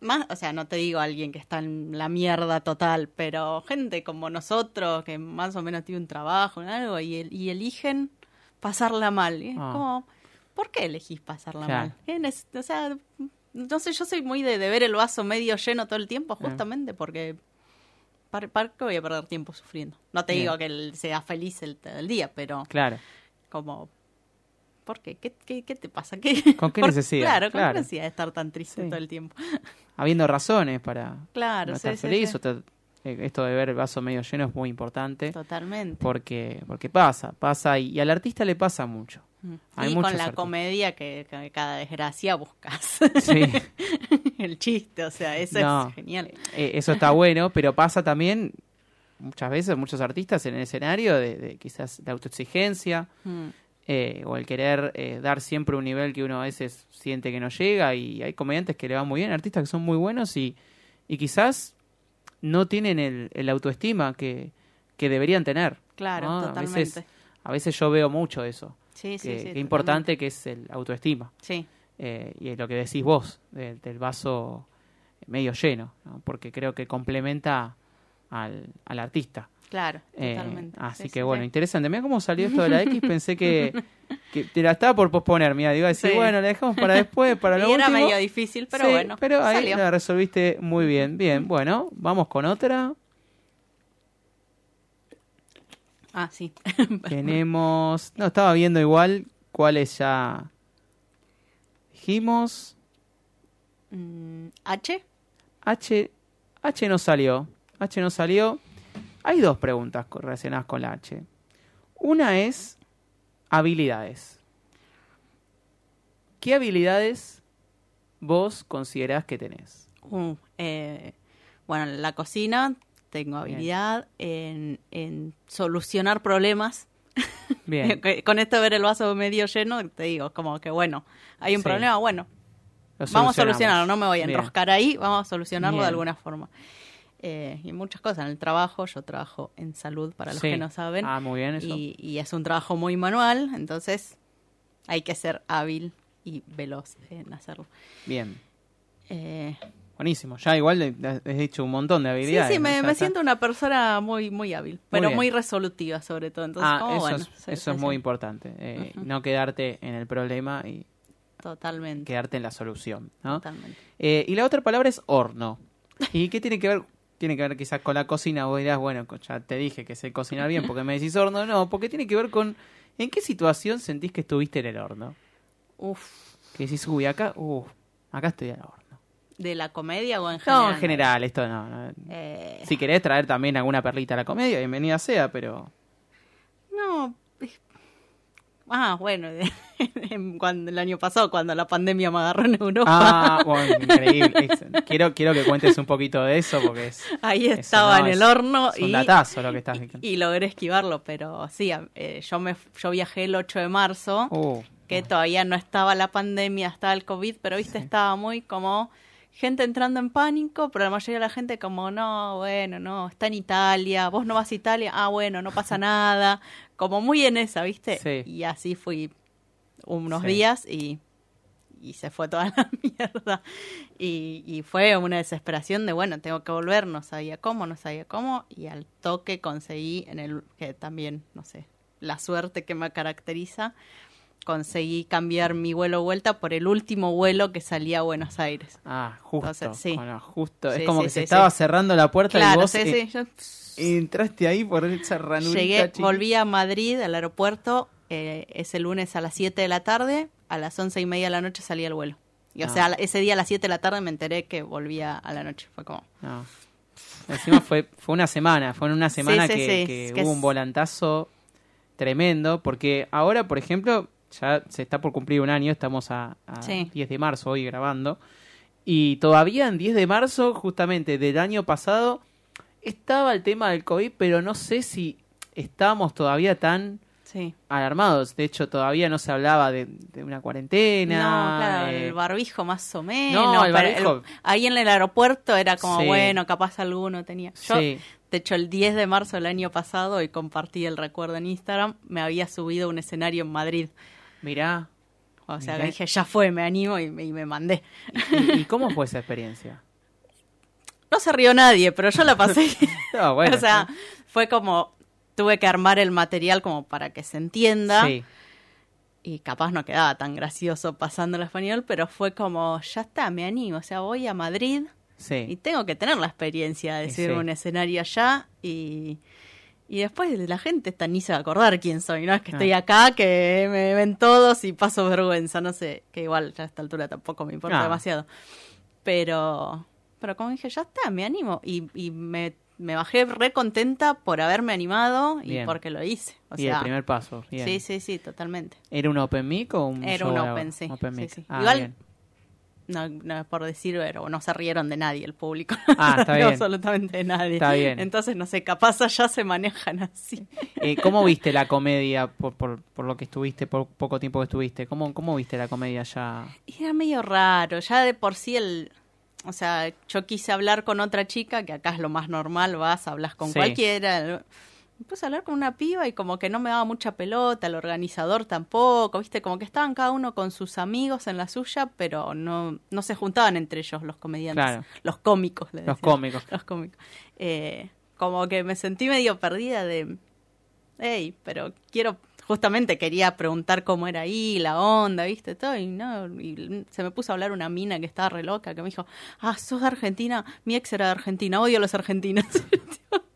más, o sea, no te digo alguien que está en la mierda total, pero gente como nosotros que más o menos tiene un trabajo, algo y, el- y eligen pasarla mal. Y es Ah. como, ¿por qué elegís pasarla Claro. mal? ¿Qué neces- O sea, no sé, yo soy muy de, de ver el vaso medio lleno todo el tiempo, Ah. justamente porque ¿para, para qué voy a perder tiempo sufriendo? No te Bien. digo que él sea feliz el, el día, pero Claro, como ¿por qué? ¿Qué, qué, qué te pasa? ¿Qué, ¿Con qué (laughs) por- necesidad? Claro, ¿con Claro. qué necesidad de estar tan triste Sí. todo el tiempo? Habiendo razones para Claro, no estar sí, feliz, sí. o te- eh, esto de ver el vaso medio lleno es muy importante. Totalmente. porque porque pasa, pasa y, y al artista le pasa mucho. Hay y con la artistas. comedia que, que cada desgracia buscas Sí, (laughs) el chiste, o sea, eso No. es genial. eh, eso está bueno, pero pasa también muchas veces muchos artistas en el escenario de, de quizás de autoexigencia Mm. Eh, o el querer eh, dar siempre un nivel que uno a veces siente que no llega y hay comediantes que le van muy bien, artistas que son muy buenos y, y quizás no tienen el, el autoestima que, que deberían tener. Claro, ¿no? totalmente. A veces, a veces yo veo mucho eso, sí, sí, que, sí. que importante que es el autoestima. Sí, eh, y lo que decís vos, de- del vaso medio lleno, ¿no? porque creo que complementa al, al artista. Claro, Eh, totalmente. así Sí, que sí, bueno, sí. interesante. Mira cómo salió esto de la X, pensé que, (laughs) que te la estaba por posponer, mira, a decir, bueno, la dejamos para después, para (laughs) lo Y era último. medio difícil, pero bueno, pero ahí salió. la resolviste muy bien. Bien, bueno, vamos con otra. Ah, sí. (laughs) Tenemos, no, estaba viendo igual cuáles ya dijimos. Mm, H. H, H no salió. H no salió. Hay dos preguntas relacionadas con la H. Una es habilidades. ¿Qué habilidades vos considerás que tenés? Uh, eh, bueno, en la cocina tengo habilidad en, en solucionar problemas. (laughs) Bien. Con esto de ver el vaso medio lleno, te digo, como que bueno, hay un Sí. problema, bueno, vamos a solucionarlo, no me voy a Bien. enroscar ahí, vamos a solucionarlo Bien. de alguna forma. Eh, y muchas cosas, en el trabajo, yo trabajo en salud, para los Sí. que no saben, Ah, muy bien eso. y, y es un trabajo muy manual, entonces hay que ser hábil y veloz en hacerlo. Bien. Eh, Buenísimo. Ya igual has dicho un montón de sí, habilidades. sí, ¿no? me, siento una persona muy muy hábil, pero muy resolutiva sobre todo. Entonces, Ah, eso, bueno, es, sí, eso sí, es muy sí, importante. eh. No quedarte en el problema y Totalmente. quedarte en la solución. ¿no? Totalmente. Eh, y la otra palabra es horno. ¿Y qué tiene que ver? Tiene que ver quizás con la cocina. Vos dirás, bueno, ya te dije que sé cocinar bien porque me decís horno. No, porque tiene que ver con en qué situación sentís que estuviste en el horno. Uf, Que decís, uy, acá, uh, acá estoy al horno. ¿de la comedia o en general? No, en general, esto no. no. Eh, Si querés traer también alguna perlita a la comedia, bienvenida sea, pero... No. Ah, bueno, (laughs) en- cuando, el año pasado, cuando la pandemia me agarró en Europa, Ah, bueno, (laughs) increíble. Quiero, quiero que cuentes un poquito de eso porque es, ahí eso estaba no, en el horno es un y, lo que estás diciendo. y logré esquivarlo, pero sí, eh, yo, me, yo viajé el 8 de marzo, Uh, que todavía no estaba la pandemia, estaba el COVID, pero viste, estaba muy como gente entrando en pánico, pero la mayoría de la gente como, no, bueno, no, está en Italia, vos no vas a Italia, ah, bueno, no pasa nada, como muy en esa, viste, Sí. y así fui unos Sí. días y, y se fue toda (laughs) la mierda. Y, y fue una desesperación de, bueno, tengo que volver, no sabía cómo, no sabía cómo, y al toque conseguí en el, que también, no sé, la suerte que me caracteriza, conseguí cambiar mi vuelo vuelta por el último vuelo que salía a Buenos Aires. Ah, justo. Entonces, sí. bueno, justo. Sí, es como sí, que se estaba cerrando la puerta y Claro, vos sí, eh, sí, yo entraste ahí por esa ranurita Llegué, volví a Madrid, al aeropuerto, eh, ese lunes a las 7 de la tarde, a las once y media de la noche salía el vuelo. Y, o Ah. sea, ese día a las 7 de la tarde me enteré que volvía a la noche. Fue como, No. Encima fue, fue una semana, fue en una semana sí, que, sí, que es que hubo un volantazo tremendo, porque ahora, por ejemplo, ya se está por cumplir un año, estamos a, a Sí. 10 de marzo hoy grabando, y todavía en 10 de marzo, justamente del año pasado, estaba el tema del COVID, pero no sé si estábamos todavía tan sí. alarmados. De hecho, todavía no se hablaba de, de una cuarentena. No, claro, eh, el barbijo más o menos. No, el barbijo- ahí en el aeropuerto era como, Sí. bueno, capaz alguno tenía. Yo, Sí. de hecho, el 10 de marzo del año pasado, y compartí el recuerdo en Instagram, me había subido a un escenario en Madrid. Mirá. O sea, Mirá. dije, ya fue, me animo y me, y me mandé. ¿Y, y cómo fue esa experiencia? (laughs) No se rió nadie, pero yo la pasé. (laughs) No, bueno, o sea, fue como, tuve que armar el material como para que se entienda. sí. Y capaz no quedaba tan gracioso pasando el español, pero fue como, ya está, me animo. O sea, voy a Madrid y tengo que tener la experiencia de subir un escenario allá y, y después la gente está ni se va a acordar quién soy, ¿no? Es que Ah. estoy acá, que me ven todos y paso vergüenza, no sé, que igual ya a esta altura tampoco me importa Ah. demasiado. Pero, pero como dije, ya está, me animo y, y me, me bajé re contenta por haberme animado y Bien. porque lo hice. O y sea, el primer paso. Bien. sí, sí, sí, totalmente. ¿Era un open mic o un Era show un open, sí. Open sí, mic. sí. Ah, Igual, bien. No, no es por decir, pero no se rieron de nadie el público. Ah, está (laughs) bien. absolutamente de nadie. Está bien. Entonces, no sé, capaz allá se manejan así. Eh, ¿Cómo viste la comedia por, por, por lo que estuviste, por poco tiempo que estuviste? ¿Cómo, cómo viste la comedia? Y Era medio raro, ya de por sí el... O sea, yo quise hablar con otra chica, que acá es lo más normal, vas, hablas con Sí. cualquiera. Me puse a hablar con una piba y como que no me daba mucha pelota, el organizador tampoco, viste, como que estaban cada uno con sus amigos en la suya, pero no, no se juntaban entre ellos los comediantes, Claro. los cómicos. le Los cómicos. Los cómicos. Eh, como que me sentí medio perdida de, hey, pero quiero, justamente quería preguntar cómo era ahí, la onda, viste, todo, y no, y se me puso a hablar una mina que estaba re loca, que me dijo, ah, sos de Argentina, mi ex era de Argentina, odio a los argentinos. (laughs)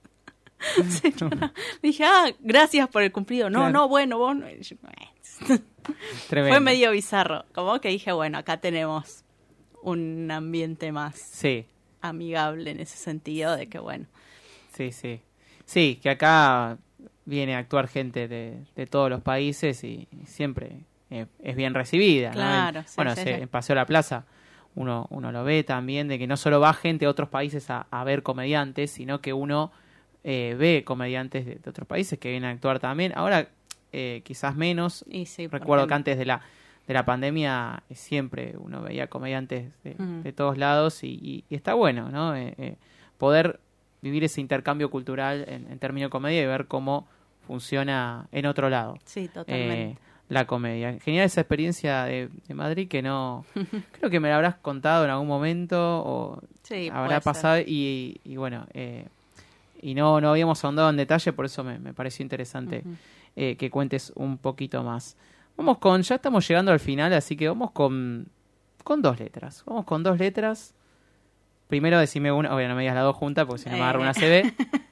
(laughs) Señora, dije, ah, gracias por el cumplido. No, Claro. no, bueno, vos no. (laughs) Fue medio bizarro. Como que dije, bueno, acá tenemos un ambiente más Sí, amigable en ese sentido de que, bueno, sí, sí. Sí, que acá viene a actuar gente de, de todos los países y siempre eh, es bien recibida. Claro, sí, bueno, sí, se- en Paseo La Plaza uno, uno lo ve también, de que no solo va gente de otros países a, a ver comediantes, sino que uno eh, ve comediantes de, de otros países que vienen a actuar también. Ahora eh, quizás menos. Y sí, Recuerdo que antes de la, de la pandemia eh, siempre uno veía comediantes de, todos lados y, y- y está bueno, ¿no? Eh, eh, poder vivir ese intercambio cultural en, en términos de comedia y ver cómo funciona en otro lado Sí, totalmente. eh, la comedia. Genial esa experiencia de, de Madrid que no... (laughs) creo que me la habrás contado en algún momento o sí, habrá pasado y, y bueno... y no, no habíamos ahondado en detalle, por eso me, me pareció interesante eh, que cuentes un poquito más. Vamos con, ya estamos llegando al final, así que vamos con, con dos letras. Vamos con dos letras. Primero decime una, obvio no me digas las dos juntas porque si no me agarro una CB. (laughs)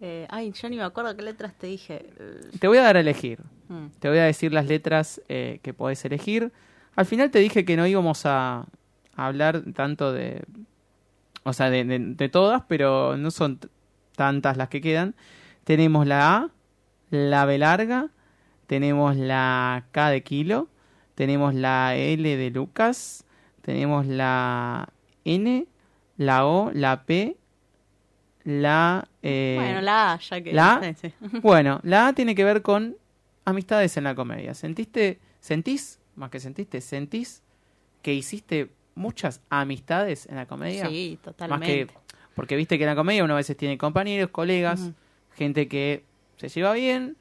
Eh, ay, yo ni me acuerdo qué letras te dije. Te voy a dar a elegir. mm. Te voy a decir las letras eh, que podés elegir. Al final te dije que no íbamos a, a hablar tanto de... O sea, de, de- de todas, pero no son tantas las que quedan. Tenemos la A, la B larga, tenemos la K de kilo, tenemos la L de Lucas, tenemos la N, la O, la P, la... eh, bueno, la A, ya que. ¿la A? sí, (laughs) sí. bueno, la A tiene que ver con amistades en la comedia. ¿Sentiste, sentís, más que sentiste, sentís que hiciste muchas amistades en la comedia? Sí, Más totalmente. que, porque viste que en la comedia uno a veces tiene compañeros, colegas, gente que se lleva bien,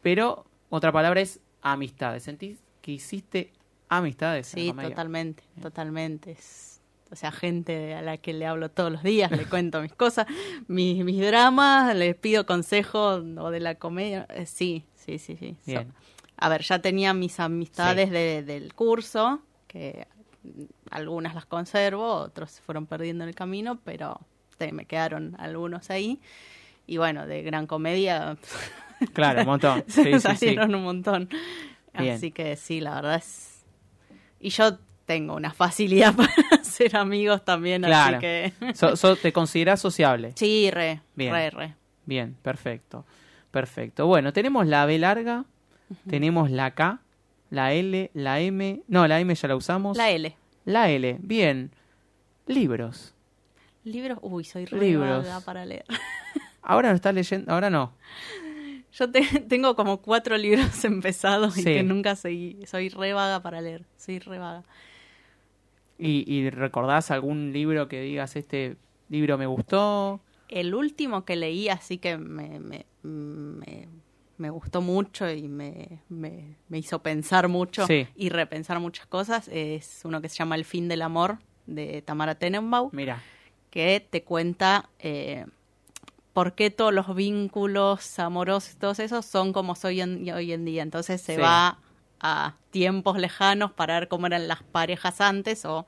pero otra palabra es amistades. ¿Sentís que hiciste amistades en Sí, la comedia? totalmente, totalmente. Es- o sea, gente a la que le hablo todos los días, le cuento mis cosas, mis, mis dramas, les pido consejos o de la comedia. Eh, sí, sí, sí, sí. So- Bien. a ver, ya tenía mis amistades de- del curso, que algunas las conservo, otros se fueron perdiendo en el camino, pero me quedaron algunos ahí. Y bueno, de gran comedia (laughs) Claro, un montón. Sí, se sí, sí. salieron un montón. Bien. Así que sí, la verdad es... Y yo tengo una facilidad (laughs) para hacer amigos también, Claro. así que... (laughs) So- so- ¿Te considerás sociable? Sí, re, Bien. re, re. Bien, perfecto. Perfecto. Bueno, tenemos la B larga, tenemos la K, la L, la M. No, la M ya la usamos. La L. La L. Bien. Libros. Libros, uy, soy re vaga para leer. (laughs) Ahora no estás leyendo. Ahora no. Yo te- tengo como cuatro libros (laughs) empezados y que nunca seguí. Soy re vaga para leer, soy re vaga. ¿Y, y recordás algún libro que digas, este libro me gustó? El último que leí, así que me, me, me, me gustó mucho y me, me, me hizo pensar mucho Sí. y repensar muchas cosas, es uno que se llama El fin del amor, de Tamara Tenenbaum, Mira. Que te cuenta eh, por qué todos los vínculos amorosos, todos esos, son como soy en- hoy en día. Entonces se Sí. va a tiempos lejanos para ver cómo eran las parejas antes o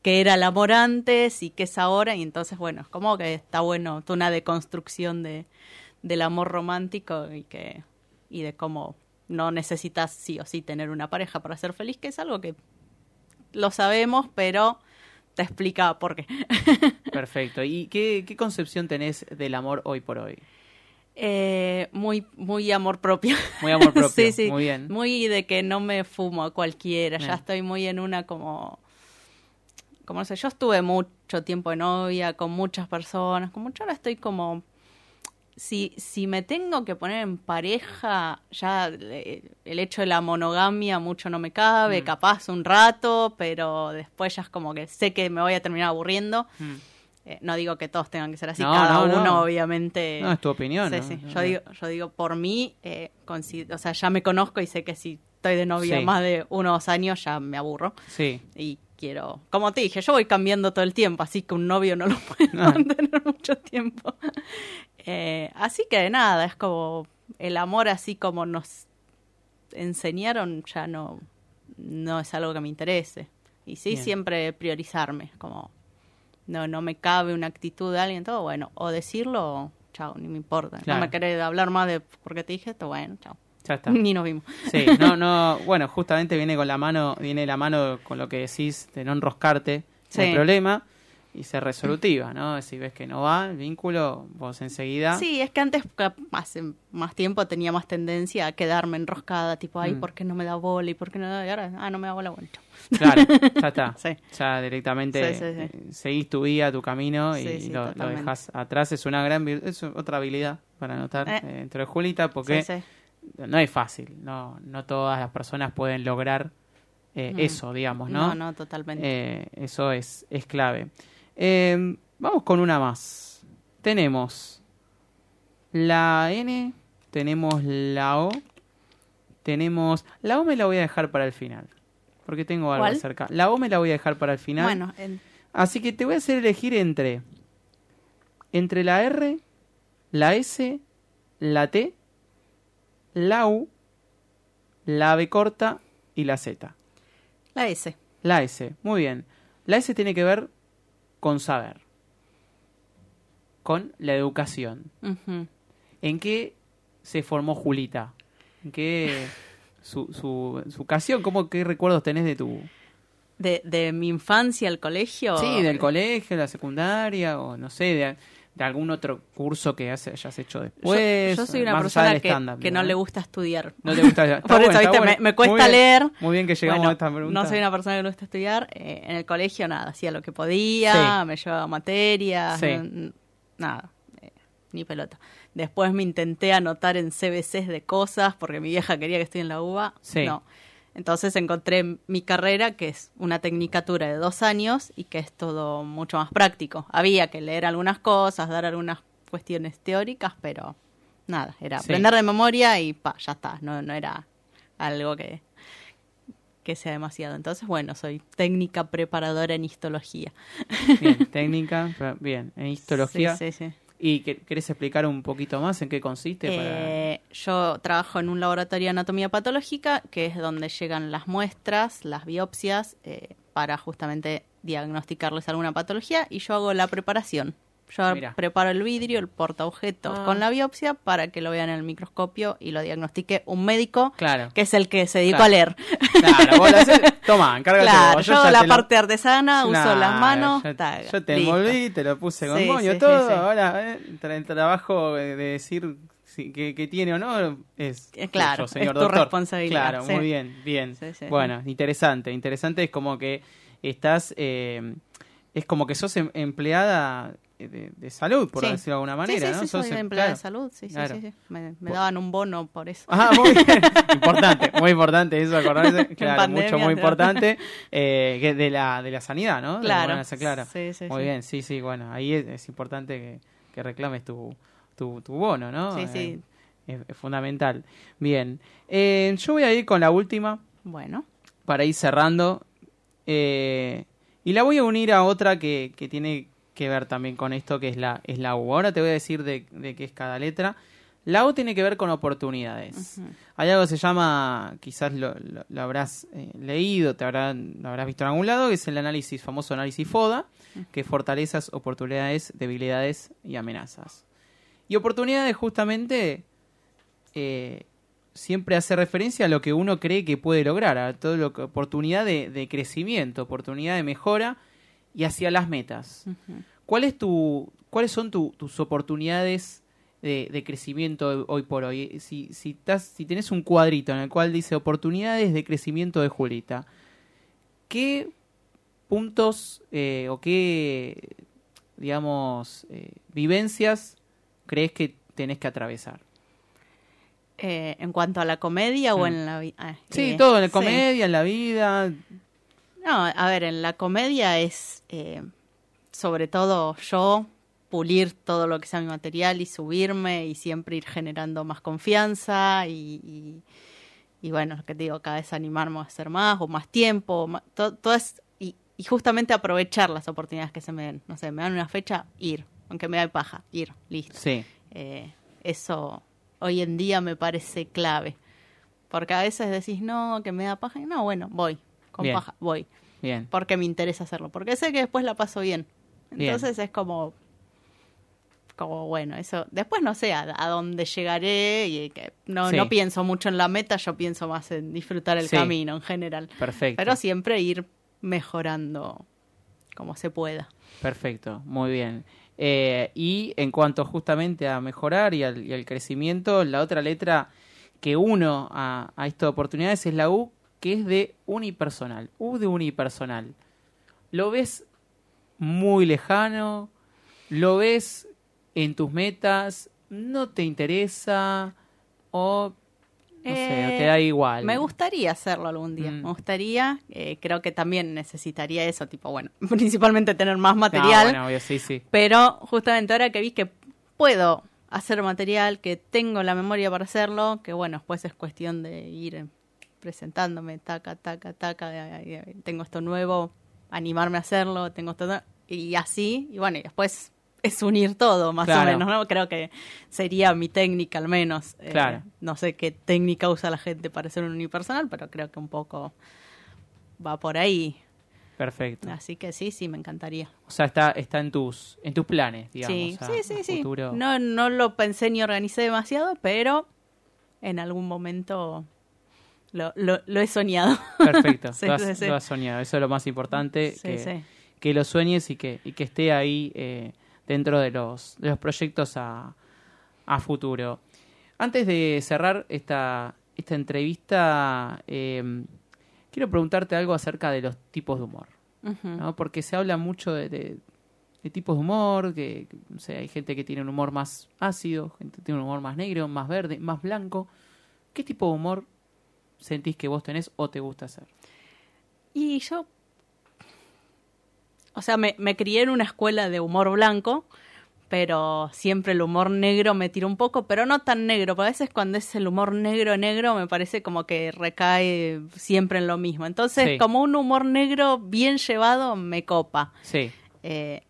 qué era el amor antes y qué es ahora. Y entonces, bueno, es como que está bueno, una deconstrucción de, del amor romántico y que y de cómo no necesitas sí o sí tener una pareja para ser feliz, que es algo que lo sabemos, pero te explica por qué. (laughs) Perfecto. ¿Y qué, qué concepción tenés del amor hoy por hoy? Eh, muy, muy amor propio. Muy amor (laughs) propio. sí, sí. Muy bien. Muy de que no me fumo a cualquiera. Bien. Ya estoy muy en una como. Como no sé, yo estuve mucho tiempo de novia con muchas personas. Con mucho ahora estoy como. Si, si me tengo que poner en pareja, ya el hecho de la monogamia mucho no me cabe, Mm. capaz un rato, pero después ya es como que sé que me voy a terminar aburriendo. Mm. Eh, no digo que todos tengan que ser así, No, cada no, no. uno obviamente... No, es tu opinión. Sí, sí. Yo, digo, yo digo, por mí, eh, consi- o sea, ya me conozco y sé que si estoy de novia Sí. más de uno o dos años ya me aburro. Sí. Y quiero, como te dije, yo voy cambiando todo el tiempo, así que un novio no lo (laughs) puede Ah. mantener mucho tiempo. Eh, así que nada, es como el amor así como nos enseñaron, ya no, no es algo que me interese. Y sí, Bien. siempre priorizarme, como no, no me cabe una actitud de alguien, todo bueno, o decirlo, o chao, ni me importa. Claro. No me querés hablar más de porque te dije esto, bueno, chao. Ya está. (laughs) Ni nos vimos. Sí, no, no, bueno, justamente viene con la mano, viene la mano con lo que decís de no enroscarte, Sí. problema. Y ser resolutiva, ¿no? Si ves que no va el vínculo, vos enseguida... Sí, es que antes, hace más tiempo, tenía más tendencia a quedarme enroscada, tipo, ay, Mm. ¿por qué no me da bola? ¿Y por qué no da? Y ahora, ah, no me da bola, bueno. Claro, ya está. (laughs) Sí. Ya directamente Sí, sí, sí. seguís tu vida, tu camino y lo, lo dejas atrás. Es una gran es otra habilidad para anotar Eh. eh, dentro de Julita porque no es fácil. No, no todas las personas pueden lograr eh, Mm. eso, digamos, ¿no? No, no, totalmente. Eh, eso es, es clave. Eh, vamos con una más. Tenemos la N, tenemos la O, tenemos... La O me la voy a dejar para el final. Porque tengo algo ¿Cuál? cerca. La O me la voy a dejar para el final. bueno, en- Así que te voy a hacer elegir entre... Entre la R, la S, la T, la U, la B corta y la Z. la S. La S, muy bien. La S tiene que ver con saber, con la educación. ¿En qué se formó Julita? ¿En qué su, su, su ocasión? ¿Cómo, ¿Qué recuerdos tenés de tu... De, de mi infancia al colegio. Sí, del colegio, la secundaria, o no sé, de, de algún otro curso que has- hayas hecho Yo, después. yo soy una persona que, que no le gusta estudiar. No te gusta. (laughs) está Por eso, bueno, ¿viste? bueno. Me, me cuesta Muy bien, leer. Muy bien que llegamos Bueno, a esta pregunta. No soy una persona que le gusta estudiar. eh, en el colegio nada, hacía lo que podía, Sí. me llevaba materias, Sí. nada, eh, ni pelota. Después me intenté anotar en CBCs de cosas porque mi vieja quería que estudie en la UBA. Sí. No. Entonces encontré mi carrera, que es una tecnicatura de dos años y que es todo mucho más práctico. Había que leer algunas cosas, dar algunas cuestiones teóricas, pero nada, era Sí. aprender de memoria y pa, ya está. No, no era algo que, que sea demasiado. Entonces, bueno, soy técnica preparadora en histología. Bien, (laughs) técnica, bien, en histología. Sí, sí, sí. ¿Y que- querés explicar un poquito más en qué consiste? Eh, yo trabajo en un laboratorio de anatomía patológica, que es donde llegan las muestras, las biopsias, eh, para justamente diagnosticarles alguna patología, y yo hago la preparación. Yo Mira. preparo el vidrio, el portaobjetos Ah. con la biopsia para que lo vean en el microscopio y lo diagnostique un médico, Claro. que es el que se dedicó Claro. a leer. Claro, vos la haces, (laughs) toma, encárgate Claro, vos, yo hago la te lo- parte artesana, uso las manos. Yo, yo te listo. envolví, te lo puse con Sí, moño, sí, todo. sí, sí. Ahora, eh, tra- el trabajo de de decir si, que, que tiene o no es Eh, claro, tuyo, señor es tu doctor. responsabilidad, Claro, muy bien, bien. Sí, sí. Bueno, interesante. Interesante es como que estás. eh, es como que sos em- empleada de, de salud, por Sí. decirlo de alguna Sí, manera, sí, ¿no? sí, Sos soy em- empleada de salud, sí, sí, Claro. sí, sí. Me, daban un bono por eso. Ah, muy (laughs) bien. importante, muy importante eso, acordarse. Claro, pandemia, mucho, muy importante. eh, que de, la, de la sanidad, ¿no? De Claro. Sí, sí, muy sí. bien, sí, sí, bueno, ahí es, es importante que, que reclames tu, tu, tu bono, ¿no? Sí, Eh, sí. es, es fundamental. Bien, Eh, yo voy a ir con la última Bueno, para ir cerrando. eh, y la voy a unir a otra que, que tiene que ver también con esto, que es la, es la U. Ahora te voy a decir de, de qué es cada letra. La U tiene que ver con oportunidades. Hay algo que se llama, quizás lo, lo- lo habrás eh, leído, te habrán, lo habrás visto en algún lado, que es el análisis, famoso análisis FODA, que fortalezas, oportunidades, debilidades y amenazas. Y oportunidades justamente eh, siempre hace referencia a lo que uno cree que puede lograr, a todo lo que oportunidad de, de crecimiento, oportunidad de mejora y hacia las metas. Ujú. ¿Cuál es tu, ¿Cuáles son tu- tus oportunidades de, de crecimiento hoy por hoy? Si, si, estás, si tenés un cuadrito en el cual dice oportunidades de crecimiento de Julita, ¿qué puntos eh, o qué, digamos, eh, vivencias crees que tenés que atravesar? Eh, en cuanto a la comedia o Mm. en la vida. Sí, todo en la comedia, en la vida. No, a ver, en la comedia es eh, sobre todo yo pulir todo lo que sea mi material y subirme y siempre ir generando más confianza y, y, y bueno, lo que te digo, cada vez animarme a hacer más o más tiempo, todo es, y, y justamente aprovechar las oportunidades que se me den. No sé, me dan una fecha, ir, aunque me da paja, ir, listo. Sí, Eh, eso hoy en día me parece clave. Porque a veces decís, no, que me da paja. y No, bueno, voy. Con Bien. paja, voy. bien. Porque me interesa hacerlo. Porque sé que después la paso bien. Bien. Entonces es como. Como bueno, eso. Después no sé a, a dónde llegaré. Y que no, Sí. no pienso mucho en la meta, yo pienso más en disfrutar el Sí. camino en general. Perfecto. Pero siempre ir mejorando como se pueda. Perfecto, muy bien. Eh, y en cuanto justamente a mejorar y al, y al crecimiento, la otra letra que uno a, a estas oportunidades es la U, que es de unipersonal. U de unipersonal. ¿Lo ves muy lejano? ¿Lo ves en tus metas? ¿No te interesa? ¿O no sé, te da Eh, igual? Me gustaría hacerlo algún día. Mm. Me gustaría, eh, creo que también necesitaría eso, tipo, bueno, (laughs) principalmente tener más material. bueno, obvio, sí, sí. Pero justamente ahora que vi que puedo hacer material, que tengo la memoria para hacerlo, que bueno, después es cuestión de ir presentándome, taca, taca, taca, tengo esto nuevo, animarme a hacerlo, tengo esto nuevo, y así, y bueno, y después es unir todo, más Claro. o menos, ¿no? Creo que sería mi técnica al menos. Eh, Claro. no sé qué técnica usa la gente para ser un unipersonal, pero creo que un poco va por ahí. Perfecto. Así que sí, sí, me encantaría. O sea, está, está en tus en tus planes, digamos. Sí, a- sí, sí, sí. futuro. No, no lo pensé ni organicé demasiado, pero en algún momento lo, lo, lo he soñado. Perfecto, (laughs) Sí, lo, has, sí, sí. lo has soñado. Eso es lo más importante, Sí, que, que lo sueñes y que, y que esté ahí eh, dentro de los, de los proyectos a, a futuro. Antes de cerrar esta, esta entrevista, eh, quiero preguntarte algo acerca de los tipos de humor. ¿no? Porque se habla mucho de, de- de tipos de humor, que no sé, hay gente que tiene un humor más ácido, gente que tiene un humor más negro, más verde, más blanco. ¿Qué tipo de humor sentís que vos tenés o te gusta hacer? Y yo, o sea, me, me crié en una escuela de humor blanco, pero siempre el humor negro me tira un poco, pero no tan negro, porque a veces cuando es el humor negro, negro, me parece como que recae siempre en lo mismo. Entonces, Sí. como un humor negro bien llevado, me copa. Sí, Eh,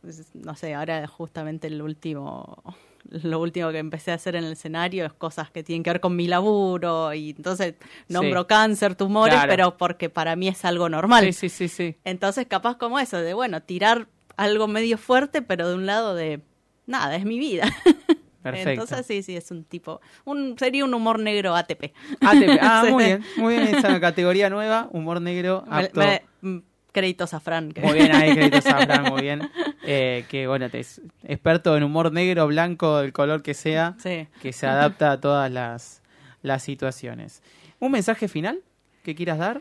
pues, no sé, ahora justamente el último, lo último que empecé a hacer en el escenario es cosas que tienen que ver con mi laburo y entonces nombro Sí. cáncer, tumores, Claro. pero porque para mí es algo normal. sí, sí, sí, sí. Entonces capaz como eso, de bueno, tirar algo medio fuerte, pero de un lado de, nada, es mi vida. (laughs) Perfecto. Entonces sí, sí, es un tipo, un sería un humor negro ATP. ATP. Ah, (laughs) muy bien, muy bien esa categoría nueva, humor negro, apto. me- mm, créditos a Fran. que- Muy bien ahí, créditos (laughs) a Fran, muy bien. Eh, que bueno, te es experto en humor negro, blanco, del color que sea, Sí. que se adapta a todas las, las situaciones. ¿Un mensaje final que quieras dar?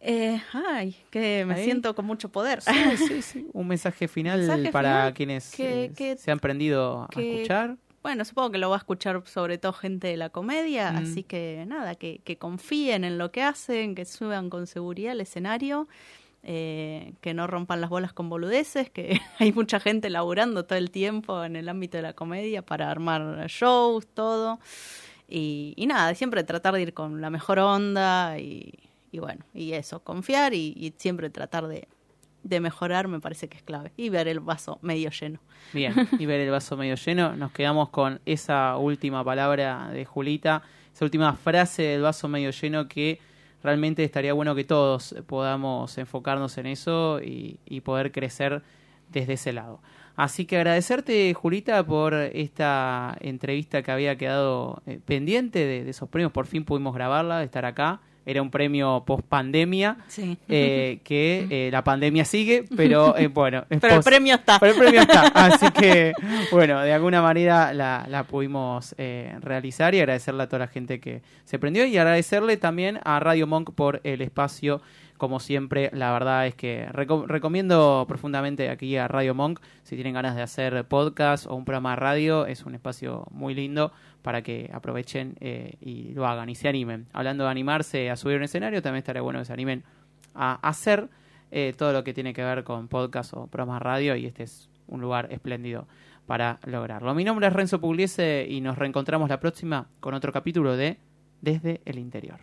Eh, ay, que me Ahí. siento con mucho poder. Sí, sí, sí. Un mensaje final (laughs) Mensaje para final quienes que- eh, que- se han prendido a escuchar. Bueno, supongo que lo va a escuchar sobre todo gente de la comedia, Mm. así que nada, que, que confíen en lo que hacen, que suban con seguridad al escenario, eh, que no rompan las bolas con boludeces, que (laughs) hay mucha gente laburando todo el tiempo en el ámbito de la comedia para armar shows, todo. Y, nada, siempre tratar de ir con la mejor onda y, bueno, y eso, confiar y, y siempre tratar de, de mejorar me parece que es clave. Y ver el vaso medio lleno. Bien, y ver el vaso medio lleno. Nos quedamos con esa última palabra de Julita, esa última frase del vaso medio lleno que realmente estaría bueno que todos podamos enfocarnos en eso y, poder crecer desde ese lado. Así que agradecerte, Julita, por esta entrevista que había quedado eh, pendiente de, de esos premios. Por fin pudimos grabarla, de estar acá. Era un premio post pandemia. Sí. eh, que eh, la pandemia sigue, pero (laughs) eh, bueno. Pero el premio está. pero el premio está. (laughs) Así que, bueno, de alguna manera la, la pudimos eh, realizar y agradecerle a toda la gente que se prendió y agradecerle también a Radio Monk por el espacio. Como siempre, la verdad es que reco- recomiendo profundamente aquí a Radio Monk. Si tienen ganas de hacer podcast o un programa de radio, es un espacio muy lindo para que aprovechen eh, y lo hagan y se animen. Hablando de animarse a subir un escenario, también estaría bueno que se animen a hacer eh, todo lo que tiene que ver con podcast o programas radio y este es un lugar espléndido para lograrlo. Mi nombre es Renzo Pugliese y nos reencontramos la próxima con otro capítulo de Desde el Interior.